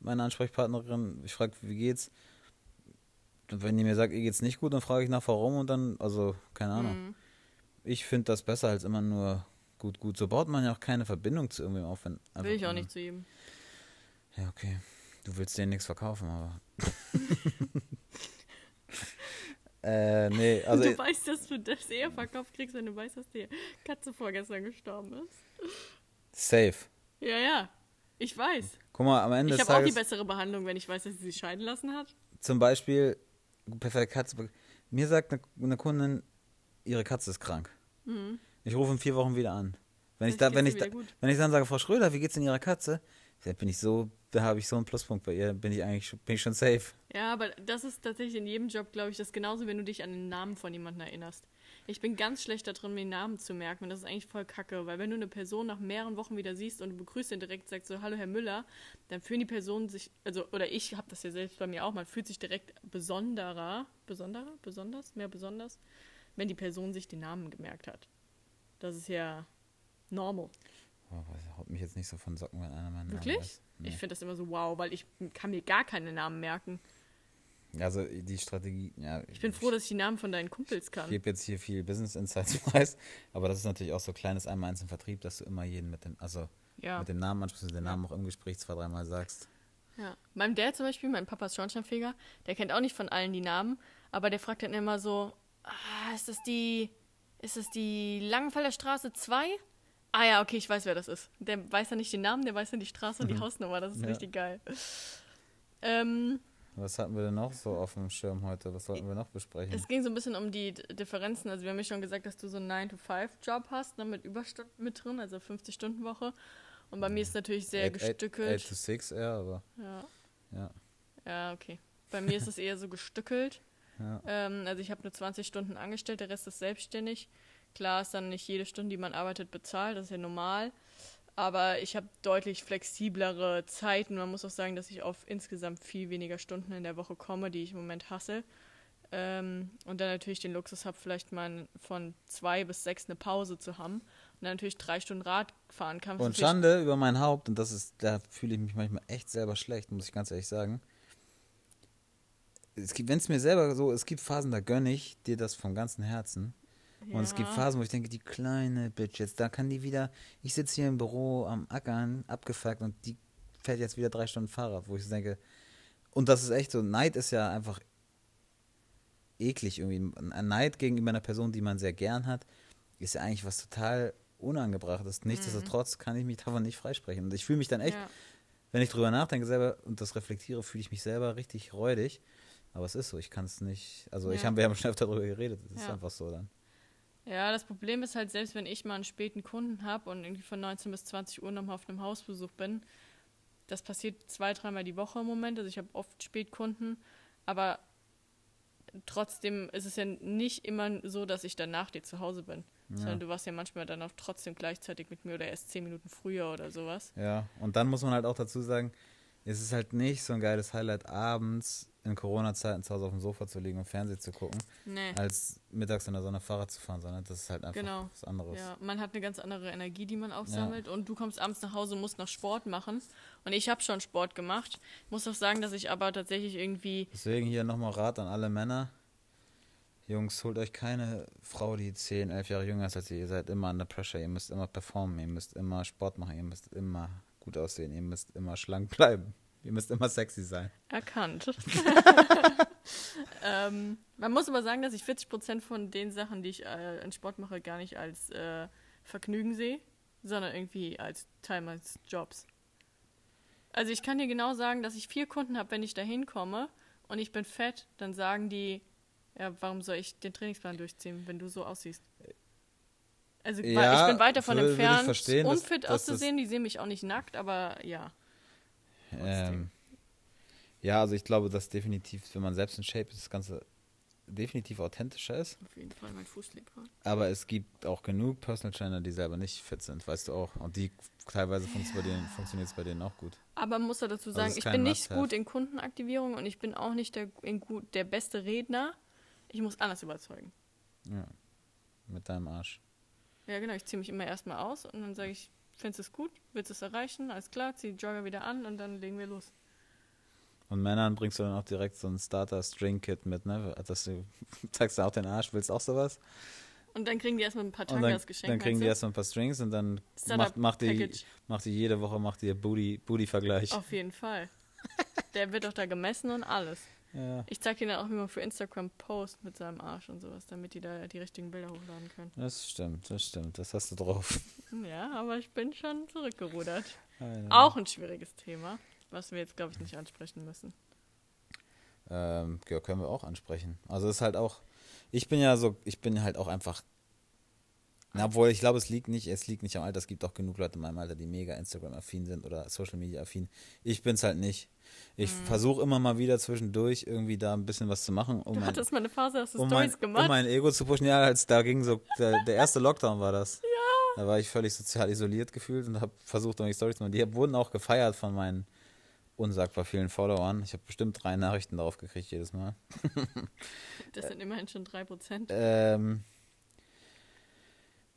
Speaker 2: meine Ansprechpartnerin, ich frage, wie geht's? Und wenn die mir sagt, ihr geht's nicht gut, dann frage ich nach warum und dann, also, keine Ahnung.
Speaker 1: Mhm.
Speaker 2: Ich finde das besser als immer nur gut, gut. So baut man ja auch keine Verbindung zu irgendwem auf. Wenn
Speaker 1: Will ich auch nicht zu ihm.
Speaker 2: Ja, okay. Du willst denen nichts verkaufen, aber. äh, nee, also.
Speaker 1: du weißt, dass du das eher verkauft kriegst, wenn du weißt, dass die Katze vorgestern gestorben ist.
Speaker 2: Safe.
Speaker 1: Ja, ja. Ich weiß.
Speaker 2: Guck mal, am Ende
Speaker 1: Ich habe auch die bessere Behandlung, wenn ich weiß, dass sie sich scheiden lassen hat.
Speaker 2: zum Beispiel, perfekt Katze. Mir sagt eine, eine Kundin, ihre Katze ist krank.
Speaker 1: Mhm.
Speaker 2: Ich rufe in vier Wochen wieder an. Wenn ich, da, wenn, ich da, wenn ich dann sage, Frau Schröder, wie geht's in Ihrer Katze? Da bin ich so, da habe ich so einen Pluspunkt bei ihr, bin ich eigentlich schon- bin ich schon safe.
Speaker 1: Ja, aber das ist tatsächlich in jedem Job, glaube ich, das genauso, wenn du dich an den Namen von jemandem erinnerst. Ich bin ganz schlecht darin, mir Namen zu merken und das ist eigentlich voll kacke, weil wenn du eine Person nach mehreren Wochen wieder siehst und du begrüßt ihn direkt, sagst so, hallo Herr Müller, dann fühlen die Personen sich, also, oder ich habe das ja selbst bei mir auch, man fühlt sich direkt besonderer, besonderer, besonders, mehr besonders, wenn die Person sich den Namen gemerkt hat. Das ist ja normal.
Speaker 2: Oh, das haut mich jetzt nicht so von Socken, wenn einer meinen Namen
Speaker 1: Wirklich?
Speaker 2: Nee.
Speaker 1: Ich finde das immer so wow, weil ich kann mir gar keine Namen merken.
Speaker 2: Also die Strategie, ja.
Speaker 1: Ich bin froh, dass ich die Namen von deinen Kumpels
Speaker 2: Ich
Speaker 1: kann.
Speaker 2: gebe jetzt hier viel Business Insights preis, aber das ist natürlich auch so kleines einmal eins im Vertrieb, dass du immer jeden mit dem, also
Speaker 1: Ja.
Speaker 2: mit dem Namen ansprichst, den Namen auch im Gespräch zwei, dreimal sagst.
Speaker 1: Ja. Meinem Dad zum Beispiel, mein Papa ist Schornsteinfeger, der kennt auch nicht von allen die Namen, aber der fragt dann immer so, ah, ist das die, ist das die Langenfelder Straße 2? Ah ja, okay, ich weiß, wer das ist. Der weiß ja nicht den Namen, der weiß ja die Straße und die Hausnummer, das ist
Speaker 2: Ja.
Speaker 1: richtig geil. Ähm,
Speaker 2: Was hatten wir denn noch so auf dem Schirm heute? Was sollten wir noch besprechen?
Speaker 1: es ging so ein bisschen um die Differenzen. Also wir haben ja schon gesagt, dass du so einen 9-to-5-Job hast, ne, mit Überstunden mit drin, also 50-Stunden-Woche. Und bei mir ist natürlich sehr
Speaker 2: Eight-
Speaker 1: gestückelt.
Speaker 2: Eight to six eher, aber
Speaker 1: ja.
Speaker 2: ja.
Speaker 1: ja, okay. Bei mir ist es eher so gestückelt.
Speaker 2: Ja.
Speaker 1: Ähm, also ich habe nur 20 Stunden angestellt, der Rest ist selbstständig. Klar ist dann nicht jede Stunde, die man arbeitet, bezahlt, das ist ja normal. Aber ich habe deutlich flexiblere Zeiten. Man muss auch sagen, dass ich auf insgesamt viel weniger Stunden in der Woche komme, die ich im Moment hasse. Ähm, und dann natürlich den Luxus habe, vielleicht mal von zwei bis sechs eine Pause zu haben. Und dann natürlich drei Stunden Rad fahren kann.
Speaker 2: Und Schande über mein Haupt, und das ist, da fühle ich mich manchmal echt selber schlecht, muss ich ganz ehrlich sagen. Es gibt, wenn es mir selber so, es gibt Phasen, da gönne ich dir das vom ganzen Herzen. Und es gibt
Speaker 1: Ja.
Speaker 2: Phasen, wo ich denke, die kleine Bitch, jetzt da kann die wieder, ich sitze hier im Büro am Ackern, abgefuckt und die fährt jetzt wieder drei Stunden Fahrrad, wo ich denke, und das ist echt so, Neid ist ja einfach eklig irgendwie. Ein Neid gegenüber einer Person, die man sehr gern hat, ist ja eigentlich was total unangebrachtes. Nichtsdestotrotz kann ich mich davon nicht freisprechen. Und ich fühle mich dann echt,
Speaker 1: Ja.
Speaker 2: wenn ich drüber nachdenke selber und das reflektiere, fühle ich mich selber richtig räudig. Aber es ist so, ich kann es nicht, also ich
Speaker 1: Ja.
Speaker 2: habe wir haben schon öfter darüber geredet, es ist
Speaker 1: Ja.
Speaker 2: einfach so dann.
Speaker 1: Ja, das Problem ist halt, selbst wenn ich mal einen späten Kunden habe und irgendwie von 19 bis 20 Uhr nochmal auf einem Hausbesuch bin, das passiert zwei, dreimal die Woche im Moment. Also ich habe oft Spätkunden, aber trotzdem ist es ja nicht immer so, dass ich dann nach dir zu Hause bin. Sondern du warst ja manchmal dann auch trotzdem gleichzeitig mit mir oder erst zehn Minuten früher oder sowas.
Speaker 2: Ja, und dann muss man halt auch dazu sagen, es ist halt nicht so ein geiles Highlight, abends in Corona-Zeiten zu Hause auf dem Sofa zu liegen und Fernsehen zu gucken,
Speaker 1: Nee.
Speaker 2: als mittags in der Sonne Fahrrad zu fahren, sondern das ist halt einfach
Speaker 1: Genau.
Speaker 2: was anderes.
Speaker 1: Ja, man hat eine ganz andere Energie, die man aufsammelt und du kommst abends nach Hause und musst noch Sport machen. Und ich habe schon Sport gemacht. Muss auch sagen, dass ich aber tatsächlich irgendwie
Speaker 2: Deswegen hier nochmal Rat an alle Männer. Jungs, holt euch keine Frau, die 10, 11 Jahre jünger ist als ihr. Ihr seid immer under pressure. Ihr müsst immer performen. Ihr müsst immer Sport machen. Ihr müsst immer gut aussehen. Ihr müsst immer schlank bleiben. Ihr müsst immer sexy sein.
Speaker 1: Erkannt. ähm, man muss aber sagen, dass ich 40% von den Sachen, die ich äh, in Sport mache, gar nicht als äh, Vergnügen sehe, sondern irgendwie als Teil meines Jobs. Also ich kann dir genau sagen, dass ich vier Kunden habe, wenn ich da hinkomme und ich bin fett, dann sagen die, ja, warum soll ich den Trainingsplan durchziehen, wenn du so aussiehst? Also
Speaker 2: Ja,
Speaker 1: ich bin weit davon entfernt,
Speaker 2: verstehen, dass-
Speaker 1: unfit
Speaker 2: dass das-
Speaker 1: auszusehen. Die sehen mich auch nicht nackt, aber ja.
Speaker 2: Ähm, ja, also ich glaube, dass definitiv, wenn man selbst in Shape ist, das Ganze definitiv authentischer ist.
Speaker 1: Auf jeden Fall mein Fuß.
Speaker 2: Aber es gibt auch genug Personal Trainer, die selber nicht fit sind, weißt du auch. Und die teilweise funktioniert es bei denen auch gut.
Speaker 1: Aber man muss da dazu
Speaker 2: Also
Speaker 1: sagen,
Speaker 2: ist
Speaker 1: ich bin nicht gut in Kundenaktivierung und ich bin auch nicht der, gut, der beste Redner. Ich muss anders überzeugen.
Speaker 2: Ja. Mit deinem Arsch.
Speaker 1: Ja, genau. Ich ziehe mich immer erstmal aus und dann sage ich, findest du es gut? Willst du es erreichen? Alles klar, zieh die Jogger wieder an und dann legen wir los.
Speaker 2: Und Männern bringst du dann auch direkt so ein Starter-String-Kit mit, ne? Dass du zeigst du auch den Arsch, willst auch sowas?
Speaker 1: Und dann kriegen die erstmal ein paar Tangas geschenkt.
Speaker 2: dann kriegen die erstmal ein paar Strings und dann macht, macht, die, macht die jede Woche macht die Booty, Booty-Vergleich.
Speaker 1: Auf jeden Fall. Der wird auch da gemessen und alles.
Speaker 2: Ja.
Speaker 1: Ich zeige dann auch, wie man für Instagram post mit seinem Arsch und sowas, damit die da die richtigen Bilder hochladen können.
Speaker 2: Das stimmt, das stimmt. Das hast du drauf.
Speaker 1: Ja, aber ich bin schon zurückgerudert.
Speaker 2: Eine-
Speaker 1: Auch ein schwieriges Thema, was wir jetzt, glaube ich, nicht ansprechen müssen.
Speaker 2: Ähm, ja, können wir auch ansprechen. Also es ist halt auch, ich bin ja so, ich bin halt auch einfach, na, obwohl ich glaube, es liegt nicht, es liegt nicht am Alter. Es gibt auch genug Leute in meinem Alter, die mega Instagram-affin sind oder Social-Media-affin. Ich bin's halt nicht. Ich
Speaker 1: Mhm.
Speaker 2: versuche immer mal wieder zwischendurch irgendwie da ein bisschen was zu machen, um
Speaker 1: Du
Speaker 2: mein,
Speaker 1: hattest mal eine Phase, hast du
Speaker 2: um mein,
Speaker 1: Stories
Speaker 2: um
Speaker 1: gemacht.
Speaker 2: mein Ego zu pushen. Ja, als da ging so, der, der erste Lockdown war das. Ja. Da war ich völlig sozial isoliert gefühlt und habe versucht, irgendwie Stories zu machen. Die wurden auch gefeiert von meinen unsagbar vielen Followern. Ich habe bestimmt drei Nachrichten darauf gekriegt jedes Mal.
Speaker 1: Das sind immerhin schon 3%.
Speaker 2: Ähm,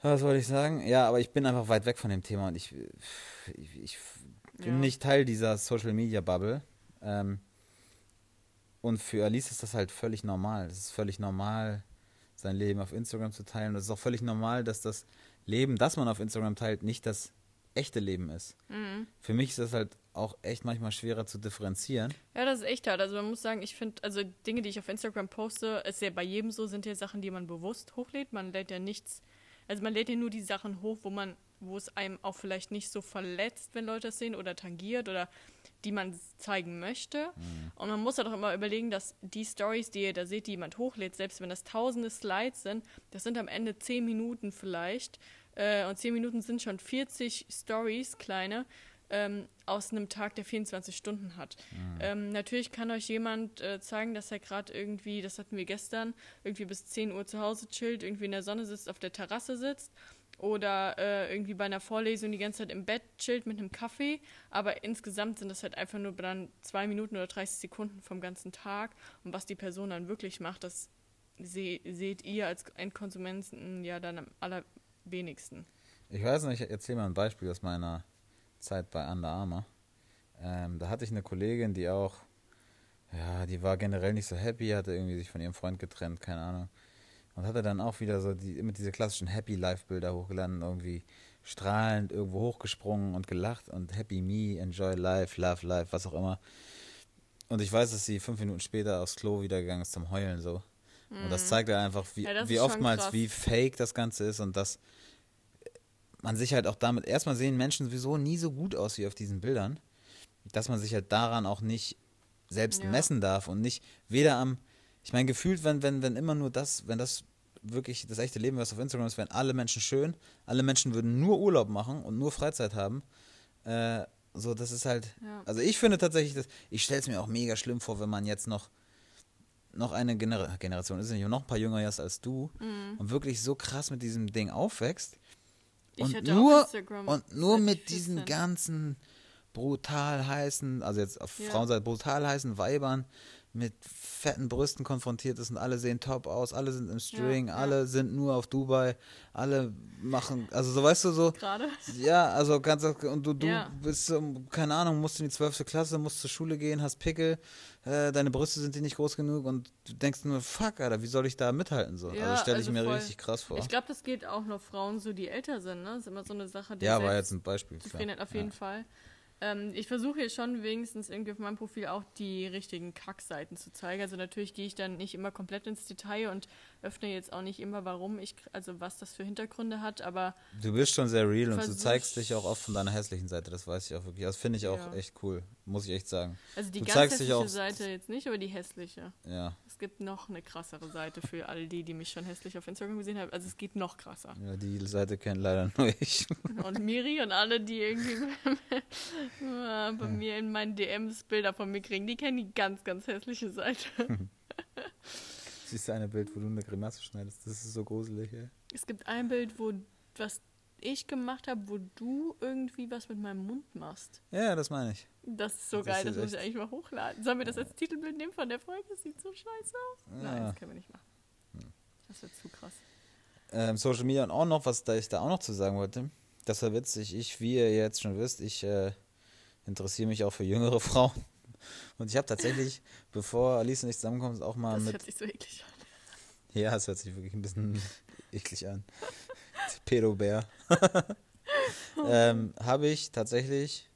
Speaker 2: was wollte ich sagen? Ja, aber ich bin einfach weit weg von dem Thema und ich, ich, ich bin
Speaker 1: Ja.
Speaker 2: nicht Teil dieser Social Media Bubble. Ähm, und für Alice ist das halt völlig normal. Es ist völlig normal, sein Leben auf Instagram zu teilen. Und es ist auch völlig normal, dass das Leben, das man auf Instagram teilt, nicht das echte Leben ist.
Speaker 1: Mhm.
Speaker 2: Für mich ist das halt auch echt manchmal schwerer zu differenzieren.
Speaker 1: Ja, das ist echt hart. Also man muss sagen, ich finde, also Dinge, die ich auf Instagram poste, ist ja bei jedem so, sind ja Sachen, die man bewusst hochlädt. Man lädt ja nichts, also man lädt ja nur die Sachen hoch, wo man, wo es einem auch vielleicht nicht so verletzt, wenn Leute das sehen oder tangiert oder die man zeigen möchte. Und man muss ja doch immer überlegen, dass die Stories, die ihr da seht, die jemand hochlädt, selbst wenn das tausende Slides sind, das sind am Ende zehn Minuten vielleicht. Äh, und zehn Minuten sind schon 40 Stories, kleine. Ähm, aus einem Tag, der 24 Stunden hat.
Speaker 2: Mhm.
Speaker 1: Ähm, natürlich kann euch jemand äh, zeigen, dass er gerade irgendwie, das hatten wir gestern, irgendwie bis 10 Uhr zu Hause chillt, irgendwie in der Sonne sitzt, auf der Terrasse sitzt oder äh, irgendwie bei einer Vorlesung die ganze Zeit im Bett chillt mit einem Kaffee. Aber insgesamt sind das halt einfach nur dann zwei Minuten oder 30 Sekunden vom ganzen Tag. Und was die Person dann wirklich macht, das se seht ihr als Endkonsumenten ja dann am allerwenigsten.
Speaker 2: Ich weiß nicht, ich erzähle mal ein Beispiel aus meiner Zeit bei Under Armour. Ähm, da hatte ich eine Kollegin, die auch, ja, die war generell nicht so happy, hatte irgendwie sich von ihrem Freund getrennt, keine Ahnung. Und hatte dann auch wieder so die, immer diese klassischen Happy Life Bilder hochgeladen, irgendwie strahlend irgendwo hochgesprungen und gelacht und Happy Me, Enjoy Life, Love Life, was auch immer. Und ich weiß, dass sie fünf Minuten später aufs Klo wieder gegangen ist zum Heulen so. Und das zeigt ja einfach, wie,
Speaker 1: Ja,
Speaker 2: wie oftmals,
Speaker 1: krass.
Speaker 2: wie fake das Ganze ist und dass man sich halt auch damit, erstmal sehen Menschen sowieso nie so gut aus wie auf diesen Bildern, dass man sich halt daran auch nicht selbst
Speaker 1: Ja.
Speaker 2: messen darf und nicht weder am, ich meine, gefühlt, wenn, wenn, wenn immer nur das, wenn das wirklich das echte Leben, was auf Instagram ist, wären alle Menschen schön, alle Menschen würden nur Urlaub machen und nur Freizeit haben, äh, so, das ist halt,
Speaker 1: Ja.
Speaker 2: also ich finde tatsächlich, dass, ich stelle es mir auch mega schlimm vor, wenn man jetzt noch noch eine Genera Generation ist, nicht noch ein paar jünger ist als du und wirklich so krass mit diesem Ding aufwächst und nur und nur mit diesen
Speaker 1: 14.
Speaker 2: ganzen brutal heißen, also jetzt auf
Speaker 1: Ja.
Speaker 2: Frauenseite brutal heißen Weibern mit fetten Brüsten konfrontiert ist und alle sehen top aus, alle sind im String,
Speaker 1: ja.
Speaker 2: alle sind nur auf Dubai, alle machen, also so weißt du so,
Speaker 1: Gerade.
Speaker 2: ja, also ganz und du, du
Speaker 1: Ja.
Speaker 2: bist, keine Ahnung, musst in die 12. Klasse, musst zur Schule gehen, hast Pickel, äh, deine Brüste sind dir nicht groß genug und du denkst nur, fuck, Alter, wie soll ich da mithalten so? Also stelle ich
Speaker 1: also
Speaker 2: mir
Speaker 1: voll.
Speaker 2: richtig krass vor.
Speaker 1: Ich glaube, das geht auch noch Frauen so, die älter sind, ne? Das ist immer so eine Sache, die
Speaker 2: ja, war jetzt ein Beispiel. klar.
Speaker 1: Zufriedenheit auf jeden Fall. Ähm, ich versuche hier schon wenigstens irgendwie auf meinem Profil auch die richtigen Kackseiten zu zeigen. Also natürlich gehe ich dann nicht immer komplett ins Detail und öffne jetzt auch nicht immer, warum ich, also was das für Hintergründe hat, aber
Speaker 2: Du bist schon sehr real und du zeigst dich auch oft von deiner hässlichen Seite, das weiß ich auch wirklich. Das finde ich auch
Speaker 1: Ja.
Speaker 2: echt cool, muss ich echt sagen.
Speaker 1: also die
Speaker 2: Du
Speaker 1: ganz hässliche
Speaker 2: auch-
Speaker 1: Seite jetzt nicht, aber die hässliche.
Speaker 2: Ja,
Speaker 1: gibt noch eine krassere Seite für all die, die mich schon hässlich auf Instagram gesehen haben. Also es geht noch krasser.
Speaker 2: ja die Seite kennt leider nur ich.
Speaker 1: Und Miri und alle, die irgendwie bei mir in meinen DMs Bilder von mir kriegen, die kennen die ganz, ganz hässliche Seite.
Speaker 2: Siehst du ein Bild, wo du eine Grimasse schneidest? Das ist so gruselig, ey.
Speaker 1: Es gibt ein Bild, wo was ich gemacht habe, wo du irgendwie was mit meinem Mund machst.
Speaker 2: Ja, das meine ich.
Speaker 1: Das ist so
Speaker 2: Das
Speaker 1: geil,
Speaker 2: ist
Speaker 1: das muss ich eigentlich mal hochladen. Sollen wir das als Titelbild nehmen von der Folge? Das sieht so scheiße aus. Nein,
Speaker 2: Ja.
Speaker 1: das können wir nicht machen. Das wird zu krass.
Speaker 2: ähm, Social Media und auch noch, was da ich da auch noch zu sagen wollte. Das war witzig. Ich, wie ihr jetzt schon wisst, ich äh, interessiere mich auch für jüngere Frauen. Und ich habe tatsächlich, bevor Alice und ich zusammenkommen, auch mal
Speaker 1: Das
Speaker 2: mit.
Speaker 1: hört sich so eklig an.
Speaker 2: Ja, es hört sich wirklich ein bisschen eklig an. Pedobär. ähm, habe ich tatsächlich,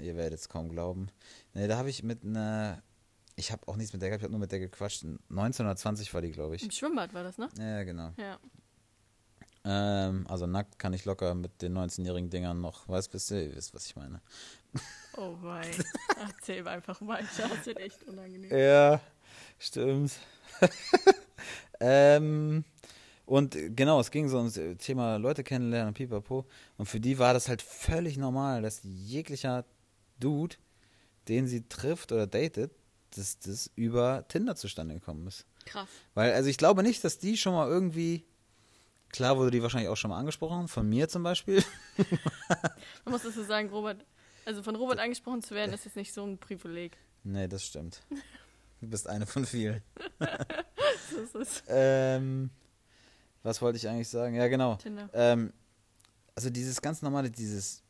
Speaker 2: ihr werdet es kaum glauben, ne, da habe ich mit einer, ich habe auch nichts mit der gehabt, ich habe nur mit der gequatscht. 1920 war die, glaube ich.
Speaker 1: Im Schwimmbad war das, ne?
Speaker 2: Ja, genau.
Speaker 1: Ja.
Speaker 2: Ähm, also nackt kann ich locker mit den 19-jährigen Dingern noch, weißt ihr, ihr wisst, was ich meine.
Speaker 1: Oh wei. Erzähl einfach weiter. Das wird echt unangenehm.
Speaker 2: Ja, stimmt. ähm, und genau, es ging so ums Thema Leute kennenlernen und pipapo. Und für die war das halt völlig normal, dass jeglicher Dude, den sie trifft oder datet, dass das über Tinder zustande gekommen ist.
Speaker 1: Krass.
Speaker 2: Weil, also ich glaube nicht, dass die schon mal irgendwie, klar wurde die wahrscheinlich auch schon mal angesprochen, von mir zum Beispiel.
Speaker 1: Man muss das so sagen, Robert, also von Robert angesprochen zu werden, ist jetzt nicht so ein Privileg.
Speaker 2: nee, das stimmt. Du bist eine von vielen.
Speaker 1: Das ist
Speaker 2: Ähm, was wollte ich eigentlich sagen? Ja, genau. Ähm, also dieses ganz normale, dieses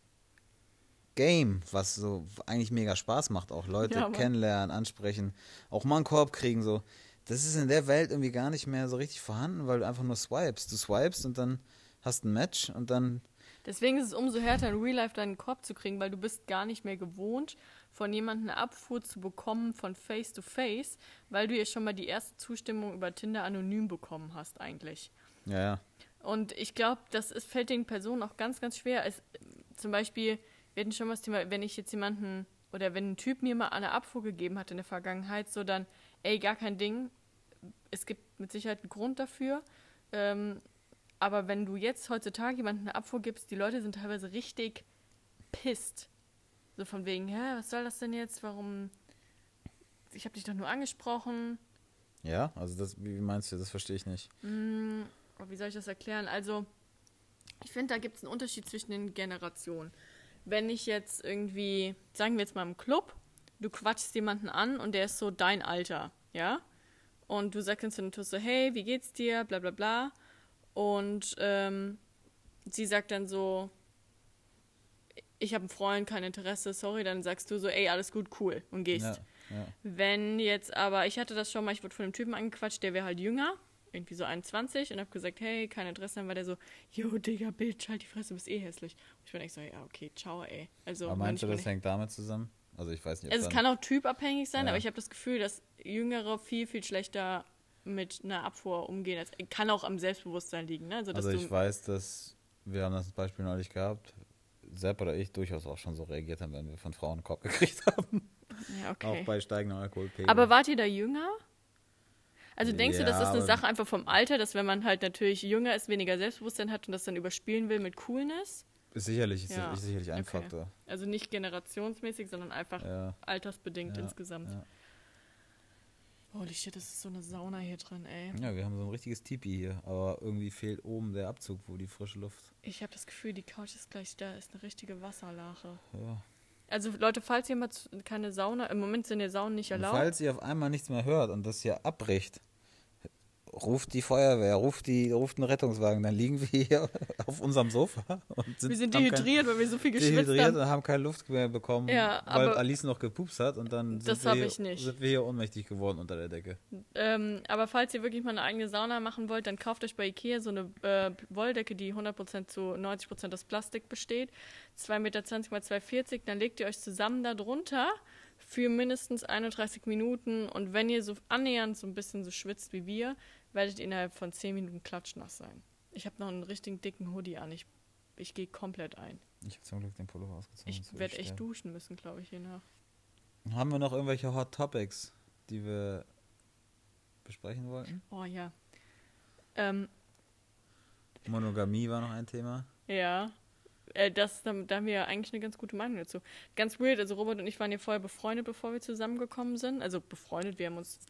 Speaker 2: Game, was so eigentlich mega Spaß macht, auch Leute
Speaker 1: Ja,
Speaker 2: kennenlernen, ansprechen, auch mal einen Korb kriegen, so. Das ist in der Welt irgendwie gar nicht mehr so richtig vorhanden, weil du einfach nur swipest. Du swipest und dann hast ein Match und dann,
Speaker 1: Deswegen ist es umso härter, in Real Life deinen Korb zu kriegen, weil du bist gar nicht mehr gewohnt, von jemandem eine Abfuhr zu bekommen von Face to Face, weil du ja schon mal die erste Zustimmung über Tinder anonym bekommen hast eigentlich.
Speaker 2: Ja, ja.
Speaker 1: Und ich glaube, das ist, fällt den Personen auch ganz, ganz schwer. Es, zum Beispiel, wir hatten schon mal das Thema, wenn ich jetzt jemanden oder wenn ein Typ mir mal eine Abfuhr gegeben hat in der Vergangenheit, so dann, ey, gar kein Ding. Es gibt mit Sicherheit einen Grund dafür. Ähm, aber wenn du jetzt heutzutage jemanden eine Abfuhr gibst, die Leute sind teilweise richtig pisst. So von wegen, hä, was soll das denn jetzt? Warum? Ich habe dich doch nur angesprochen.
Speaker 2: Ja, also das, wie meinst du, das verstehe ich nicht.
Speaker 1: Hm, wie soll ich das erklären? Also, ich finde, da gibt es einen Unterschied zwischen den Generationen. Wenn ich jetzt irgendwie, sagen wir jetzt mal im Club, du quatschst jemanden an und der ist so dein Alter, ja? Und du sagst dann so, hey, wie geht's dir? Bla bla bla. Und ähm, sie sagt dann so, ich habe einen Freund, kein Interesse, sorry, dann sagst du so, ey, alles gut, cool und gehst. Ja, ja. Wenn jetzt aber, ich hatte das schon mal, ich wurde von einem Typen angequatscht, der wäre halt jünger, irgendwie so 21 und habe gesagt, hey, kein Interesse, dann war der so, yo, Digga, Bild, halt die Fresse, du bist eh hässlich. Und ich bin echt so, ja, okay, ciao, ey. Also,
Speaker 2: aber meinst du, das hängt damit zusammen? Also ich weiß nicht.
Speaker 1: Also es kann auch typabhängig sein, ja. aber ich habe das Gefühl, dass Jüngere viel, viel schlechter mit einer Abfuhr umgehen. Als, kann auch am Selbstbewusstsein liegen. Ne?
Speaker 2: Also, also ich weiß, dass wir haben das Beispiel neulich gehabt, Sepp oder ich durchaus auch schon so reagiert haben, wenn wir von Frauen einen Korb gekriegt haben. Ja, okay. Auch bei steigender Alkoholpegel.
Speaker 1: Aber wart ihr da jünger? Also denkst ja, du, das ist eine Sache einfach vom Alter, dass wenn man halt natürlich jünger ist, weniger Selbstbewusstsein hat und das dann überspielen will mit Coolness?
Speaker 2: Ist sicherlich, ist ja. sicherlich ein okay. Faktor.
Speaker 1: Also nicht generationsmäßig, sondern einfach ja. altersbedingt insgesamt. Holy shit, das ist so eine Sauna hier drin, ey.
Speaker 2: Ja, wir haben so ein richtiges Tipi hier, aber irgendwie fehlt oben der Abzug, wo die frische Luft.
Speaker 1: Ich habe das Gefühl, die Couch ist gleich da, ist eine richtige Wasserlache. Ja. Also Leute, falls jemand keine Sauna, im Moment sind ja Saunen nicht erlaubt.
Speaker 2: Und falls ihr auf einmal nichts mehr hört und das hier abbricht, ruft die Feuerwehr, ruft, die, ruft einen Rettungswagen, dann liegen wir hier auf unserem Sofa.
Speaker 1: Und sind, wir sind dehydriert, weil wir so viel geschwitzt dehydriert haben.
Speaker 2: und haben keine Luft mehr bekommen, ja, weil Alice noch gepupst hat und dann sind, wir hier, sind wir hier ohnmächtig geworden unter der Decke.
Speaker 1: Ähm, aber falls ihr wirklich mal eine eigene Sauna machen wollt, dann kauft euch bei Ikea so eine äh, Wolldecke, die 100% zu 90% aus Plastik besteht, 2,20 Meter x 2,40 dann legt ihr euch zusammen da drunter für mindestens 31 Minuten und wenn ihr so annähernd so ein bisschen so schwitzt wie wir, werdet ihr innerhalb von 10 Minuten klatschnass sein. Ich habe noch einen richtigen dicken Hoodie an. Ich, ich gehe komplett ein.
Speaker 2: Ich habe zum Glück den Pullover ausgezogen.
Speaker 1: Ich werde echt duschen müssen, glaube ich, je nach.
Speaker 2: Haben wir noch irgendwelche Hot Topics, die wir besprechen wollten?
Speaker 1: Oh ja. Ähm,
Speaker 2: Monogamie war noch ein Thema.
Speaker 1: Ja. Äh, das, da, da haben wir eigentlich eine ganz gute Meinung dazu. Ganz weird, also Robert und ich waren ja vorher befreundet, bevor wir zusammengekommen sind. Also befreundet, wir haben uns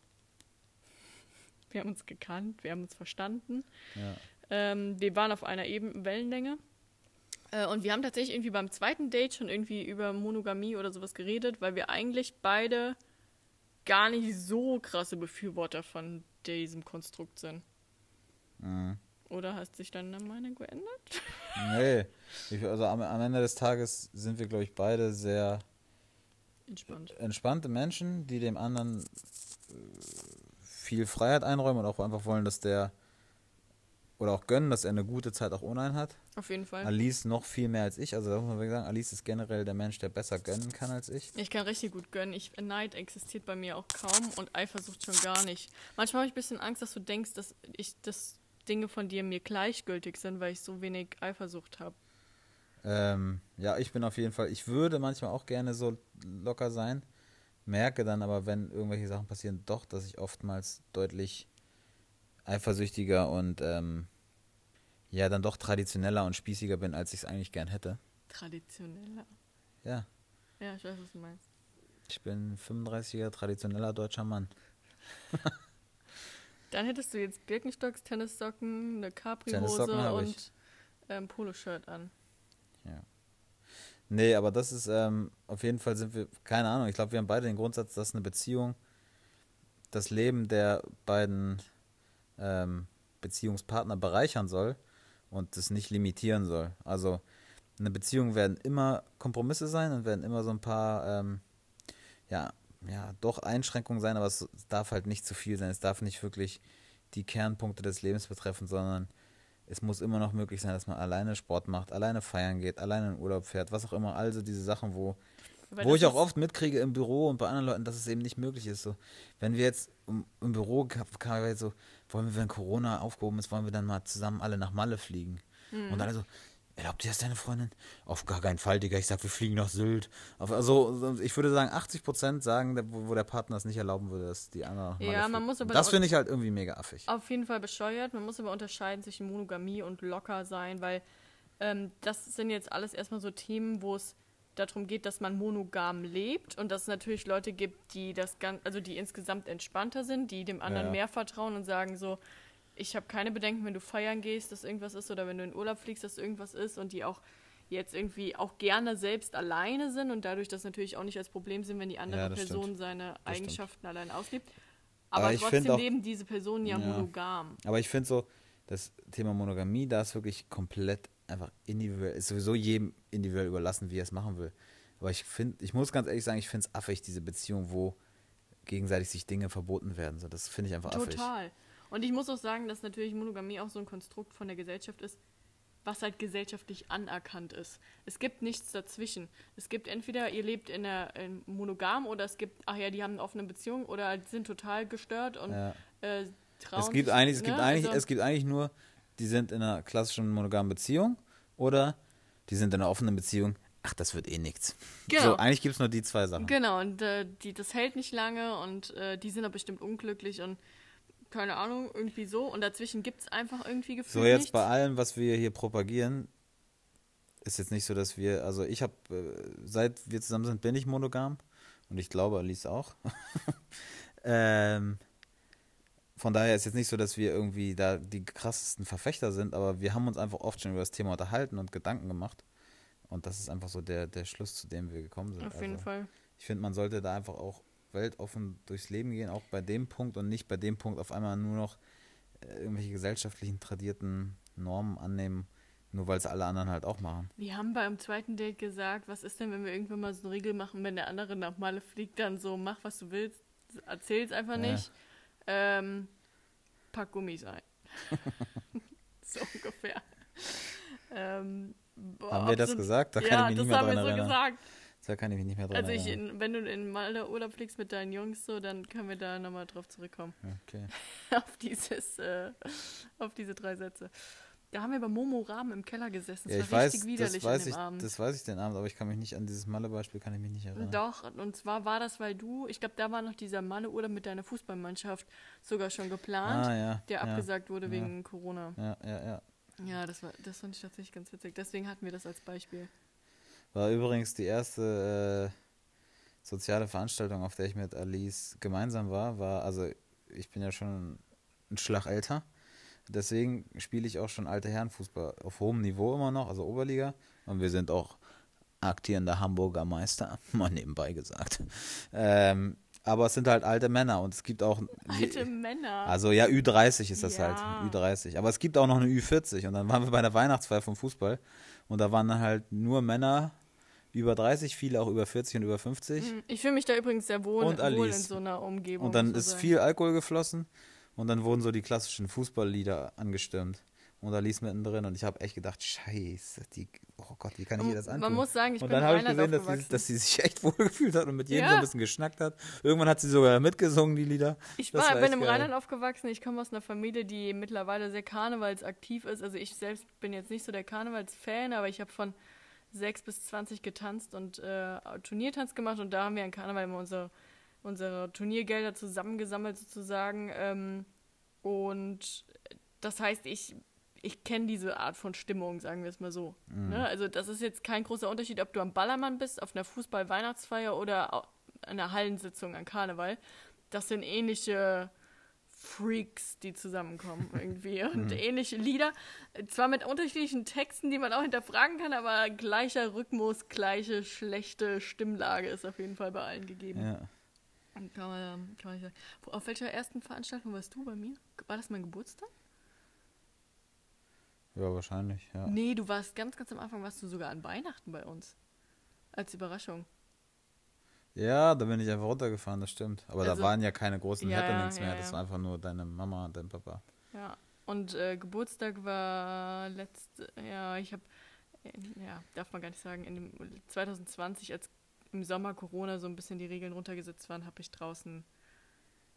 Speaker 1: wir haben uns gekannt, wir haben uns verstanden. Ja. Ähm, wir waren auf einer eben Wellenlänge. Äh, und wir haben tatsächlich irgendwie beim zweiten Date schon irgendwie über Monogamie oder sowas geredet, weil wir eigentlich beide gar nicht so krasse Befürworter von diesem Konstrukt sind. Mhm. Oder hast sich deine Meinung geändert?
Speaker 2: Nee. Ich, also am, am, Ende des Tages sind wir, glaube ich, beide sehr
Speaker 1: Entspannt.
Speaker 2: entspannte Menschen, die dem anderen äh, viel Freiheit einräumen und auch einfach wollen, dass der oder auch gönnen, dass er eine gute Zeit auch ohne einen hat.
Speaker 1: Auf jeden Fall.
Speaker 2: Alice noch viel mehr als ich. Also da muss man wirklich sagen, Alice ist generell der Mensch, der besser gönnen kann als ich.
Speaker 1: Ich kann richtig gut gönnen. Ich, Neid existiert bei mir auch kaum und Eifersucht schon gar nicht. Manchmal habe ich ein bisschen Angst, dass du denkst, dass ich dass Dinge von dir mir gleichgültig sind, weil ich so wenig Eifersucht habe.
Speaker 2: Ähm, ja, ich bin auf jeden Fall, ich würde manchmal auch gerne so locker sein merke dann aber, wenn irgendwelche Sachen passieren, doch, dass ich oftmals deutlich eifersüchtiger und ähm, ja, dann doch traditioneller und spießiger bin, als ich es eigentlich gern hätte.
Speaker 1: Traditioneller?
Speaker 2: Ja.
Speaker 1: Ja, ich weiß, was du meinst.
Speaker 2: Ich bin 35er traditioneller deutscher Mann.
Speaker 1: dann hättest du jetzt Birkenstocks, Tennissocken, eine Capri-Hose und ähm, Poloshirt an.
Speaker 2: Nee, aber das ist, ähm, auf jeden Fall sind wir, keine Ahnung, ich glaube, wir haben beide den Grundsatz, dass eine Beziehung das Leben der beiden ähm, Beziehungspartner bereichern soll und das nicht limitieren soll. Also eine Beziehung werden immer Kompromisse sein und werden immer so ein paar, ähm, ja, ja, doch Einschränkungen sein, aber es darf halt nicht zu viel sein. Es darf nicht wirklich die Kernpunkte des Lebens betreffen, sondern es muss immer noch möglich sein, dass man alleine Sport macht, alleine feiern geht, alleine in Urlaub fährt, was auch immer. Also diese Sachen, wo, wo ich auch oft mitkriege im Büro und bei anderen Leuten, dass es eben nicht möglich ist. So, wenn wir jetzt im, im Büro kamen wir so, wollen wir, wenn Corona aufgehoben ist, wollen wir dann mal zusammen alle nach Malle fliegen. Mhm. Und alle so, Erlaubt dir das deine Freundin? Auf gar keinen Fall, Digga. Ich sag, wir fliegen nach Sylt. also, ich würde sagen, 80 Prozent sagen, wo, der Partner es nicht erlauben würde, dass die andere.
Speaker 1: Ja, man muss aber.
Speaker 2: Das finde ich halt irgendwie mega affig.
Speaker 1: Auf jeden Fall bescheuert. Man muss aber unterscheiden zwischen Monogamie und locker sein, weil ähm, das sind jetzt alles erstmal so Themen, wo es darum geht, dass man monogam lebt und dass es natürlich Leute gibt, die das ganz, also die insgesamt entspannter sind, die dem anderen
Speaker 2: Ja.
Speaker 1: mehr vertrauen und sagen so, ich habe keine Bedenken, wenn du feiern gehst, dass irgendwas ist oder wenn du in Urlaub fliegst, dass irgendwas ist und die auch jetzt irgendwie auch gerne selbst alleine sind und dadurch das natürlich auch nicht als Problem sind, wenn die andere
Speaker 2: Ja,
Speaker 1: Person
Speaker 2: stimmt.
Speaker 1: seine. Eigenschaften allein auslebt.
Speaker 2: Aber
Speaker 1: Aber, trotzdem
Speaker 2: auch-
Speaker 1: leben diese Personen ja,
Speaker 2: Ja.
Speaker 1: monogam.
Speaker 2: Aber ich finde so, das Thema Monogamie, da ist wirklich komplett einfach individuell, ist sowieso jedem individuell überlassen, wie er es machen will. Aber ich finde, ich muss ganz ehrlich sagen, ich finde es affig, diese Beziehung, wo gegenseitig sich Dinge verboten werden. So, das finde ich einfach affig.
Speaker 1: Total. Und ich muss auch sagen, dass natürlich Monogamie auch so ein Konstrukt von der Gesellschaft ist, was halt gesellschaftlich anerkannt ist. Es gibt nichts dazwischen. Es gibt entweder, ihr lebt in einer in monogam oder es gibt, ach ja, die haben eine offene Beziehung oder sind total gestört und
Speaker 2: Ja.
Speaker 1: äh, trauen
Speaker 2: Es gibt
Speaker 1: sich,
Speaker 2: eigentlich, es
Speaker 1: ne?
Speaker 2: gibt eigentlich,
Speaker 1: Also-
Speaker 2: es gibt eigentlich nur, die sind in einer klassischen monogamen Beziehung oder die sind in einer offenen Beziehung. Ach, das wird eh nichts.
Speaker 1: Genau.
Speaker 2: So, eigentlich gibt es nur die zwei Sachen.
Speaker 1: Genau, und äh, die, das hält nicht lange und äh, die sind aber bestimmt unglücklich und keine Ahnung, irgendwie so. Und dazwischen gibt es einfach irgendwie
Speaker 2: So,
Speaker 1: gefühlt
Speaker 2: jetzt
Speaker 1: nichts.
Speaker 2: bei allem, was wir hier propagieren, ist jetzt nicht so, dass wir, also ich habe, äh, seit wir zusammen sind, bin ich monogam und ich glaube, Alice auch. ähm, von daher ist jetzt nicht so, dass wir irgendwie da die krassesten Verfechter sind, aber wir haben uns einfach oft schon über das Thema unterhalten und Gedanken gemacht. Und das ist einfach so der, der Schluss, zu dem wir gekommen sind.
Speaker 1: Auf jeden
Speaker 2: also,
Speaker 1: Fall.
Speaker 2: Ich finde, man sollte da einfach auch weltoffen durchs Leben gehen, auch bei dem Punkt und nicht bei dem Punkt auf einmal nur noch äh, irgendwelche gesellschaftlichen tradierten Normen annehmen, nur weil es alle anderen halt auch machen.
Speaker 1: Wir haben beim zweiten Date gesagt, was ist denn, wenn wir irgendwann mal so eine Regel machen, wenn der andere nach Malle fliegt, dann so, mach was du willst, erzähl's einfach
Speaker 2: Ja.
Speaker 1: nicht. Ähm, pack Gummis ein. so ungefähr. Ähm, boah,
Speaker 2: haben wir das
Speaker 1: so-
Speaker 2: gesagt? Da
Speaker 1: ja, das haben wir so
Speaker 2: erinnern.
Speaker 1: gesagt.
Speaker 2: Da kann ich mich nicht mehr dran
Speaker 1: Also ich, in, wenn du in Malle Urlaub fliegst mit deinen Jungs, so, dann können wir da nochmal drauf zurückkommen.
Speaker 2: Okay.
Speaker 1: auf dieses, äh, auf diese drei Sätze. Da haben wir bei Momo Rahmen im Keller gesessen. Das
Speaker 2: Ja,
Speaker 1: war
Speaker 2: ich weiß,
Speaker 1: richtig widerlich
Speaker 2: das weiß
Speaker 1: an dem
Speaker 2: ich,
Speaker 1: Abend.
Speaker 2: das weiß ich den Abend, aber ich kann mich nicht an dieses Malle-Beispiel kann ich mich nicht erinnern.
Speaker 1: Doch, und zwar war das, weil du, ich glaube, da war noch dieser Malle-Urlaub mit deiner Fußballmannschaft sogar schon geplant,
Speaker 2: Ah ja.
Speaker 1: der
Speaker 2: ja,
Speaker 1: abgesagt wurde wegen Corona.
Speaker 2: Ja, ja, ja.
Speaker 1: Ja, das war, das fand ich tatsächlich ganz witzig. Deswegen hatten wir das als Beispiel.
Speaker 2: War übrigens die erste äh, soziale Veranstaltung, auf der ich mit Alice gemeinsam war, war, also ich bin ja schon ein Schlag älter. Deswegen spiele ich auch schon alte Herrenfußball auf hohem Niveau immer noch, also Oberliga. Und wir sind auch aktierender Hamburger Meister, mal nebenbei gesagt. Ähm, aber es sind halt alte Männer und es gibt auch.
Speaker 1: Alte Männer.
Speaker 2: Also ja, Ü30 ist das
Speaker 1: Ja.
Speaker 2: halt. Ü30. Aber es gibt auch noch eine Ü40. Und dann waren wir bei der Weihnachtsfeier vom Fußball. Und da waren dann halt nur Männer über 30, viele auch über 40 und über 50.
Speaker 1: Hm, ich fühle mich da übrigens sehr wohl,
Speaker 2: Und
Speaker 1: wohl in so einer Umgebung.
Speaker 2: Und dann ist
Speaker 1: sagen.
Speaker 2: viel Alkohol geflossen. Und dann wurden so die klassischen Fußballlieder angestimmt. Und da ließ mittendrin. Und ich habe echt gedacht, scheiße, die, oh Gott, wie kann ich ihr das antun?
Speaker 1: Man muss sagen, ich
Speaker 2: und dann habe ich gesehen, dass sie, dass sie sich echt wohl gefühlt hat und mit jedem
Speaker 1: Ja.
Speaker 2: so ein bisschen geschnackt hat. Irgendwann hat sie sogar mitgesungen, die Lieder.
Speaker 1: Ich war,
Speaker 2: war
Speaker 1: bin im
Speaker 2: geil.
Speaker 1: Rheinland aufgewachsen. Ich komme aus einer Familie, die mittlerweile sehr karnevalsaktiv ist. Also ich selbst bin jetzt nicht so der Karnevalsfan, aber ich habe von 6 bis 20 getanzt und äh, Turniertanz gemacht. Und da haben wir an Karneval immer unsere, unsere Turniergelder zusammengesammelt sozusagen. Ähm, und das heißt, ich, ich kenne diese Art von Stimmung, sagen wir es mal so. Ne? Also das ist jetzt kein großer Unterschied, ob du am Ballermann bist, auf einer Fußball-Weihnachtsfeier oder au- einer Hallensitzung an Karneval. Das sind ähnliche Freaks, die zusammenkommen irgendwie und ähnliche Lieder. Zwar mit unterschiedlichen Texten, die man auch hinterfragen kann, aber gleicher Rhythmus, gleiche schlechte Stimmlage ist auf jeden Fall bei allen gegeben.
Speaker 2: Ja.
Speaker 1: Kann man, kann man sagen. Auf welcher ersten Veranstaltung warst du bei mir? War das mein Geburtstag?
Speaker 2: ja, wahrscheinlich, ja.
Speaker 1: Nee, du warst ganz, ganz am Anfang, warst du sogar an Weihnachten bei uns. Als Überraschung.
Speaker 2: Ja, da bin ich einfach runtergefahren, das stimmt. Aber
Speaker 1: Also-
Speaker 2: da waren ja keine großen
Speaker 1: Ja,
Speaker 2: Happenings
Speaker 1: ja,
Speaker 2: mehr.
Speaker 1: ja.
Speaker 2: Das war einfach nur deine Mama und dein Papa.
Speaker 1: Ja. Und äh, Geburtstag war letzte, ja, ich habe, ja, darf man gar nicht sagen, in dem 2020, als im Sommer Corona so ein bisschen die Regeln runtergesetzt waren, habe ich draußen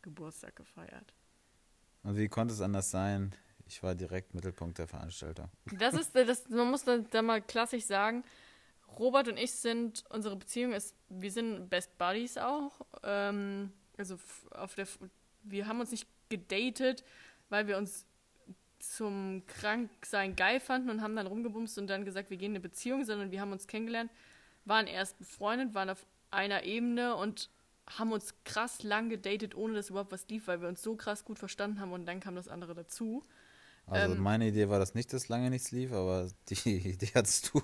Speaker 1: Geburtstag gefeiert.
Speaker 2: Und wie konnte es anders sein? Ich war direkt Mittelpunkt der Veranstaltung.
Speaker 1: Das ist, äh, das, man muss da mal klassisch sagen, Robert und ich sind, unsere Beziehung ist, wir sind Best Buddies auch. Ähm, also auf der, wir haben uns nicht gedatet, weil wir uns zum Kranksein geil fanden und haben dann rumgebumst und dann gesagt, wir gehen in eine Beziehung, sondern wir haben uns kennengelernt, waren erst befreundet, waren auf einer Ebene und haben uns krass lang gedatet, ohne dass überhaupt was lief, weil wir uns so krass gut verstanden haben und dann kam das andere dazu.
Speaker 2: Also
Speaker 1: Ähm,
Speaker 2: meine Idee war, dass nicht, dass lange nichts lief, aber die Idee hattest du.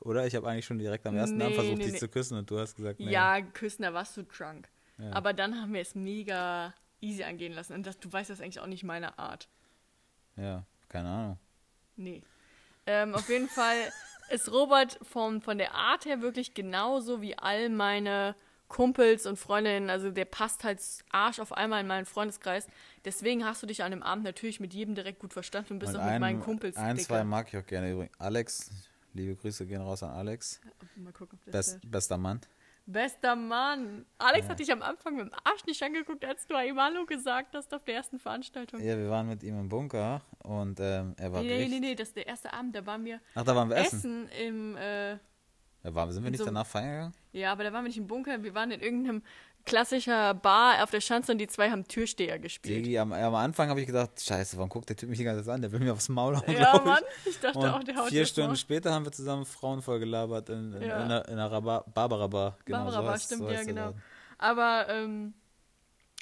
Speaker 2: Oder? Ich habe eigentlich schon direkt am ersten Abend
Speaker 1: Nee,
Speaker 2: versucht,
Speaker 1: nee,
Speaker 2: dich
Speaker 1: nee.
Speaker 2: zu küssen und du hast gesagt, nee.
Speaker 1: Ja, küssen, da warst du drunk.
Speaker 2: Ja.
Speaker 1: Aber dann haben wir es mega easy angehen lassen. Und das, du weißt, das ist eigentlich auch nicht meine Art.
Speaker 2: Ja, keine Ahnung.
Speaker 1: Nee. Ähm, auf jeden Fall ist Robert von, von der Art her wirklich genauso wie all meine Kumpels und Freundinnen. Also der passt halt Arsch auf einmal in meinen Freundeskreis. Deswegen hast du dich an dem Abend natürlich mit jedem direkt gut verstanden und bist
Speaker 2: Und
Speaker 1: auch mit
Speaker 2: einen-
Speaker 1: meinen Kumpels
Speaker 2: Ein,
Speaker 1: dicker.
Speaker 2: zwei mag ich auch gerne übrigens. Alex, liebe Grüße gehen raus an Alex.
Speaker 1: Mal gucken, ob
Speaker 2: Best,
Speaker 1: hört.
Speaker 2: bester Mann.
Speaker 1: Bester Mann. Alex hat dich am Anfang mit dem Arsch nicht angeguckt, als du ihm Hallo gesagt hast auf der ersten Veranstaltung.
Speaker 2: Ja, wir waren mit ihm im Bunker und ähm, er war
Speaker 1: Nee, nee,
Speaker 2: richtig.
Speaker 1: nee, nee, das ist der erste Abend, da waren wir
Speaker 2: Ach, da waren wir essen.
Speaker 1: essen im, äh,
Speaker 2: Ja, waren, sind wir nicht
Speaker 1: so
Speaker 2: danach feiern gegangen?
Speaker 1: ja, aber da waren wir nicht im Bunker, wir waren in irgendeinem klassischer Bar auf der Schanze und die zwei haben Türsteher gespielt.
Speaker 2: Digi, am, am Anfang habe ich gedacht, scheiße, warum guckt der Typ mich die ganze Zeit an? Der will mir aufs Maul hauen,
Speaker 1: Ja,
Speaker 2: ich.
Speaker 1: Mann, ich dachte
Speaker 2: Und
Speaker 1: auch, der haut
Speaker 2: vier Stunden
Speaker 1: mal.
Speaker 2: später haben wir zusammen Frauen voll gelabert in, in,
Speaker 1: Ja.
Speaker 2: in, der, in der Raba- Barbara Bar. Genau,
Speaker 1: Barbara
Speaker 2: so
Speaker 1: Bar,
Speaker 2: heißt-
Speaker 1: stimmt,
Speaker 2: so
Speaker 1: ja, genau. Aber ähm,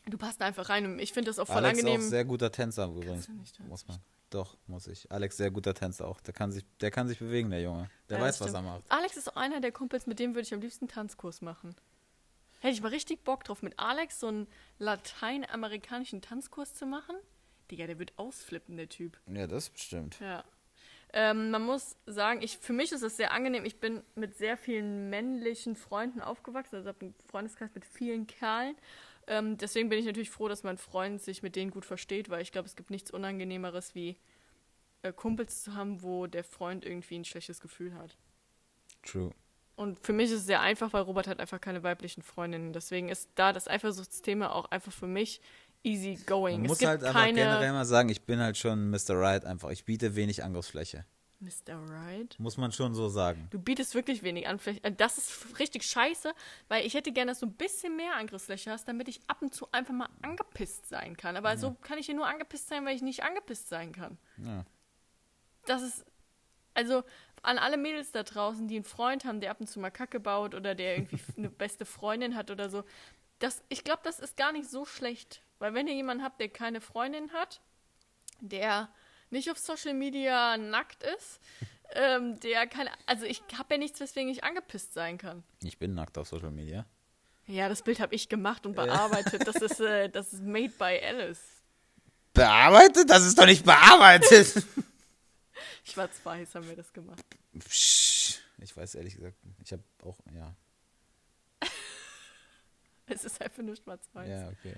Speaker 1: du passt einfach rein und ich finde das auch voll
Speaker 2: Alex
Speaker 1: angenehm.
Speaker 2: auch sehr guter Tänzer übrigens. muss man. Doch, muss ich. Alex sehr guter Tänzer auch. Der kann sich, der kann sich bewegen, der Junge. Der
Speaker 1: Ja,
Speaker 2: weiß, was er macht.
Speaker 1: Alex ist auch einer der Kumpels, mit dem würde ich am liebsten Tanzkurs machen. Hätte ich mal richtig Bock drauf, mit Alex so einen lateinamerikanischen Tanzkurs zu machen. Digga, der wird ausflippen, der Typ.
Speaker 2: Ja, das bestimmt.
Speaker 1: Ja. Ähm, man muss sagen, ich, für mich ist es sehr angenehm. Ich bin mit sehr vielen männlichen Freunden aufgewachsen, also habe einen Freundeskreis mit vielen Kerlen. Ähm, deswegen bin ich natürlich froh, dass mein Freund sich mit denen gut versteht, weil ich glaube, es gibt nichts Unangenehmeres wie äh, Kumpels zu haben, wo der Freund irgendwie ein schlechtes Gefühl hat.
Speaker 2: True.
Speaker 1: Und für mich ist es sehr einfach, weil Robert hat einfach keine weiblichen Freundinnen. Deswegen ist da das Eifersuchtsthema auch einfach für mich easy going.
Speaker 2: Man
Speaker 1: es
Speaker 2: muss halt einfach generell mal sagen, ich bin halt schon Mr. Right einfach. Ich biete wenig Angriffsfläche.
Speaker 1: Mr. Right.
Speaker 2: Muss man schon so sagen.
Speaker 1: Du bietest wirklich wenig an. Vielleicht- äh, Das ist richtig scheiße, weil ich hätte gerne, dass du ein bisschen mehr Angriffsfläche hast, damit ich ab und zu einfach mal angepisst sein kann. Aber so kann ich hier nur angepisst sein, weil ich nicht angepisst sein kann.
Speaker 2: Ja.
Speaker 1: Das ist, also an alle Mädels da draußen, die einen Freund haben, der ab und zu mal Kacke baut oder der irgendwie eine beste Freundin hat oder so. Das, ich glaube, das ist gar nicht so schlecht. Weil wenn ihr jemanden habt, der keine Freundin hat, der nicht auf Social Media nackt ist, ähm, der keine, also ich habe ja nichts, weswegen ich angepisst sein kann.
Speaker 2: Ich bin nackt auf Social Media.
Speaker 1: Ja, das Bild habe ich gemacht und bearbeitet. Das ist, äh, das ist made by Alice.
Speaker 2: Bearbeitet? Das ist doch nicht bearbeitet.
Speaker 1: Schwarz-Weiß haben wir das gemacht.
Speaker 2: Ich weiß ehrlich gesagt, ich habe auch, ja.
Speaker 1: Es ist einfach nur schwarz-weiß.
Speaker 2: Ja, okay.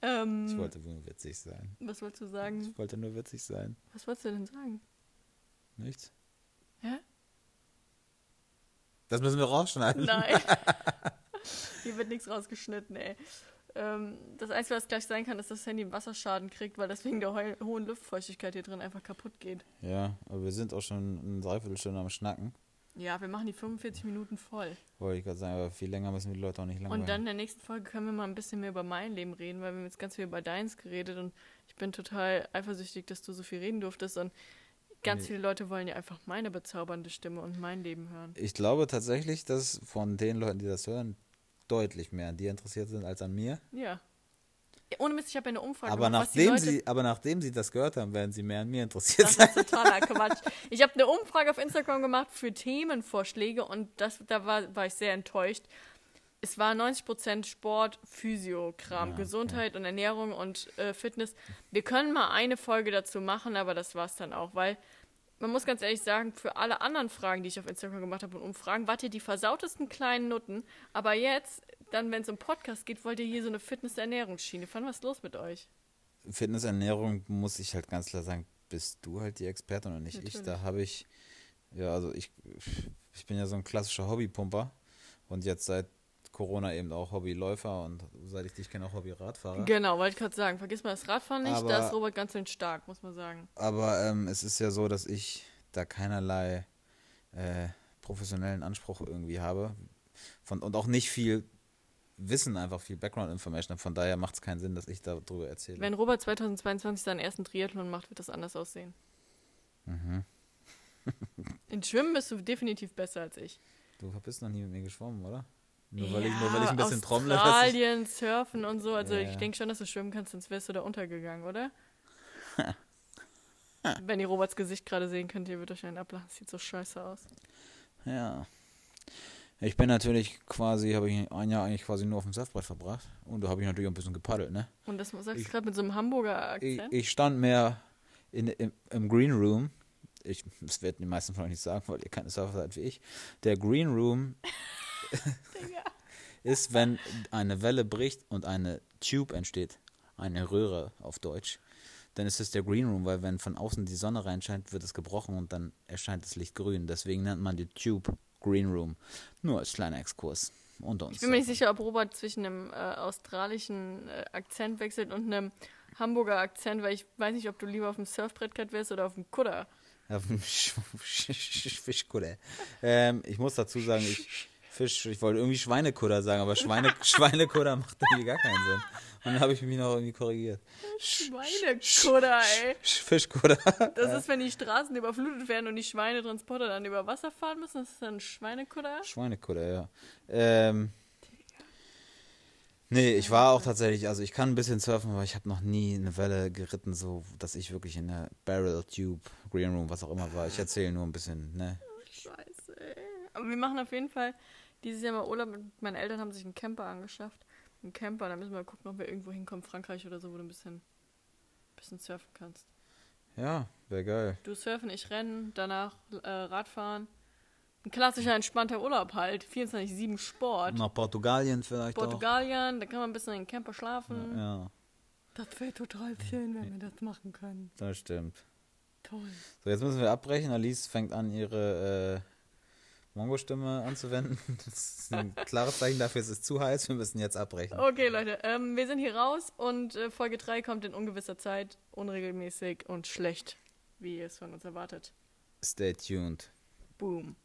Speaker 1: Ähm,
Speaker 2: Ich wollte nur witzig sein.
Speaker 1: was wolltest du sagen?
Speaker 2: Ich wollte nur witzig sein.
Speaker 1: Was wolltest du denn sagen?
Speaker 2: Nichts?
Speaker 1: Ja?
Speaker 2: Das müssen wir rausschneiden.
Speaker 1: Nein. Hier wird nichts rausgeschnitten, ey. Ähm, das Einzige, was gleich sein kann, ist, dass das Handy einen Wasserschaden kriegt, weil das wegen der heu- hohen Luftfeuchtigkeit hier drin einfach kaputt geht.
Speaker 2: Ja, aber wir sind auch schon eine Dreiviertelstunde am Schnacken.
Speaker 1: Ja, wir machen die 45 Minuten voll.
Speaker 2: Wollte ich gerade sagen, aber viel länger müssen die Leute auch nicht langweilen.
Speaker 1: Und dann in der nächsten Folge können wir mal ein bisschen mehr über mein Leben reden, weil wir haben jetzt ganz viel über deins geredet und ich bin total eifersüchtig, dass du so viel reden durftest und ganz viele Leute wollen ja einfach meine bezaubernde Stimme und mein Leben hören.
Speaker 2: Ich glaube tatsächlich, dass von den Leuten, die das hören, deutlich mehr an dir interessiert sind als an mir.
Speaker 1: Ja. Ja, Ohne Mist, ich habe ja eine Umfrage
Speaker 2: Aber
Speaker 1: gemacht,
Speaker 2: nachdem,
Speaker 1: Leute
Speaker 2: sie, aber nachdem sie das gehört haben, werden sie mehr an mir interessiert
Speaker 1: Das
Speaker 2: sein.
Speaker 1: ist totaler Quatsch. Ich habe eine Umfrage auf Instagram gemacht für Themenvorschläge und das, da war, war ich sehr enttäuscht. Es war 90% Sport, Physio-Kram,
Speaker 2: Ja,
Speaker 1: Gesundheit und Ernährung und äh, Fitness. Wir können mal eine Folge dazu machen, aber das war's dann auch, weil man muss ganz ehrlich sagen, für alle anderen Fragen, die ich auf Instagram gemacht habe und Umfragen, wart ihr die versautesten kleinen Nutten. Aber jetzt, dann, wenn es um Podcast geht, wollt ihr hier so eine Fitness-Ernährungsschiene. Wann was los mit euch?
Speaker 2: Fitness, Ernährung, muss ich halt ganz klar sagen, bist du halt die Expertin und nicht ich.
Speaker 1: Natürlich.
Speaker 2: Da habe ich, ja, also ich, ich bin ja so ein klassischer Hobbypumper und jetzt seit Corona eben auch Hobbyläufer und seit ich dich kenne auch Hobbyradfahrer.
Speaker 1: Genau, wollte ich gerade sagen. Vergiss mal das Radfahren nicht, da
Speaker 2: Aber-
Speaker 1: ist Robert ganz schön stark, muss man sagen.
Speaker 2: Aber ähm, es ist ja so, dass ich da keinerlei äh, professionellen Anspruch irgendwie habe von, und auch nicht viel Wissen, einfach viel Background-Information. Von daher macht es keinen Sinn, dass ich darüber erzähle.
Speaker 1: Wenn Robert 2022 seinen ersten Triathlon macht, wird das anders aussehen. In Schwimmen bist du definitiv besser als ich.
Speaker 2: Du bist noch nie mit mir geschwommen, oder? Nur, weil, ich, nur weil ich ein bisschen
Speaker 1: Australien,
Speaker 2: trommle. ich-
Speaker 1: Surfen und so. Also
Speaker 2: Ja,
Speaker 1: ich
Speaker 2: ja.
Speaker 1: denke schon, dass du schwimmen kannst, sonst wärst du da untergegangen, oder? Wenn ihr Roberts Gesicht gerade sehen könnt, ihr würdet euch einen ablachen. Sieht so scheiße aus.
Speaker 2: Ja. Ich bin natürlich quasi, habe ich ein Jahr eigentlich quasi nur auf dem Surfbrett verbracht. Und da habe ich natürlich auch ein bisschen gepaddelt, ne?
Speaker 1: Und das sagst du
Speaker 2: Ich-
Speaker 1: gerade mit so einem Hamburger
Speaker 2: Ich,
Speaker 1: Akzent?
Speaker 2: ich stand mehr in, im, im Green Room. Ich, das werden die meisten von euch nicht sagen, weil ihr keine Surfer seid wie ich. Der Green Room. Ist, wenn eine Welle bricht und eine Tube entsteht, eine Röhre auf Deutsch, dann ist es der Green Room, weil wenn von außen die Sonne reinscheint, wird es gebrochen und dann erscheint das Licht grün. Deswegen nennt man die Tube Green Room. Nur als kleiner Exkurs unter uns.
Speaker 1: Ich bin mir nicht sicher, ob Robert zwischen einem äh, australischen äh, Akzent wechselt und einem Hamburger Akzent, weil ich weiß nicht, ob du lieber auf dem Surfbrett gerade wärst oder auf dem Kutter.
Speaker 2: Auf dem Sch- Sch- Fischkutter. Ähm, ich muss dazu sagen, ich Fisch, ich wollte irgendwie Schweinekutter sagen, aber Schweine, Schweinekutter macht irgendwie gar keinen Sinn. Und dann habe ich mich noch irgendwie korrigiert.
Speaker 1: Schweinekutter, ey.
Speaker 2: Sch- Fischkutter.
Speaker 1: Das ist, wenn die Straßen überflutet werden und die Schweinetransporter dann über Wasser fahren müssen. Das ist dann ein Schweinekutter.
Speaker 2: Schweinekutter, ja. Ähm, nee, ich war auch tatsächlich, also ich kann ein bisschen surfen, aber ich habe noch nie eine Welle geritten, so dass ich wirklich in der Barrel Tube, Green Room, was auch immer war. Ich erzähle nur ein bisschen, ne?
Speaker 1: Scheiße, ey. Aber wir machen auf jeden Fall dieses Jahr mal Urlaub. mit- Meine Eltern haben sich einen Camper angeschafft. Einen Camper, da müssen wir mal gucken, ob wir irgendwo hinkommen, Frankreich oder so, wo du ein bisschen, bisschen surfen kannst.
Speaker 2: Ja, wäre geil.
Speaker 1: Du surfen, ich rennen, danach äh, Radfahren. Ein klassischer entspannter Urlaub halt. 24-7 Sport.
Speaker 2: Nach Portugalien vielleicht
Speaker 1: Portugalien, da kann man ein bisschen in den Camper
Speaker 2: auch.
Speaker 1: schlafen.
Speaker 2: Ja,
Speaker 1: Das wäre total schön, wenn wir das machen können.
Speaker 2: das stimmt.
Speaker 1: Toll.
Speaker 2: So, jetzt müssen wir abbrechen. Alice fängt an, ihre äh, Mongo-Stimme anzuwenden. Das ist ein klares Zeichen dafür, es ist zu heiß. Wir müssen jetzt abbrechen.
Speaker 1: Okay, Leute, ähm, wir sind hier raus und äh, Folge 3 kommt in ungewisser Zeit, unregelmäßig und schlecht, wie ihr es von uns erwartet.
Speaker 2: Stay tuned.
Speaker 1: Boom.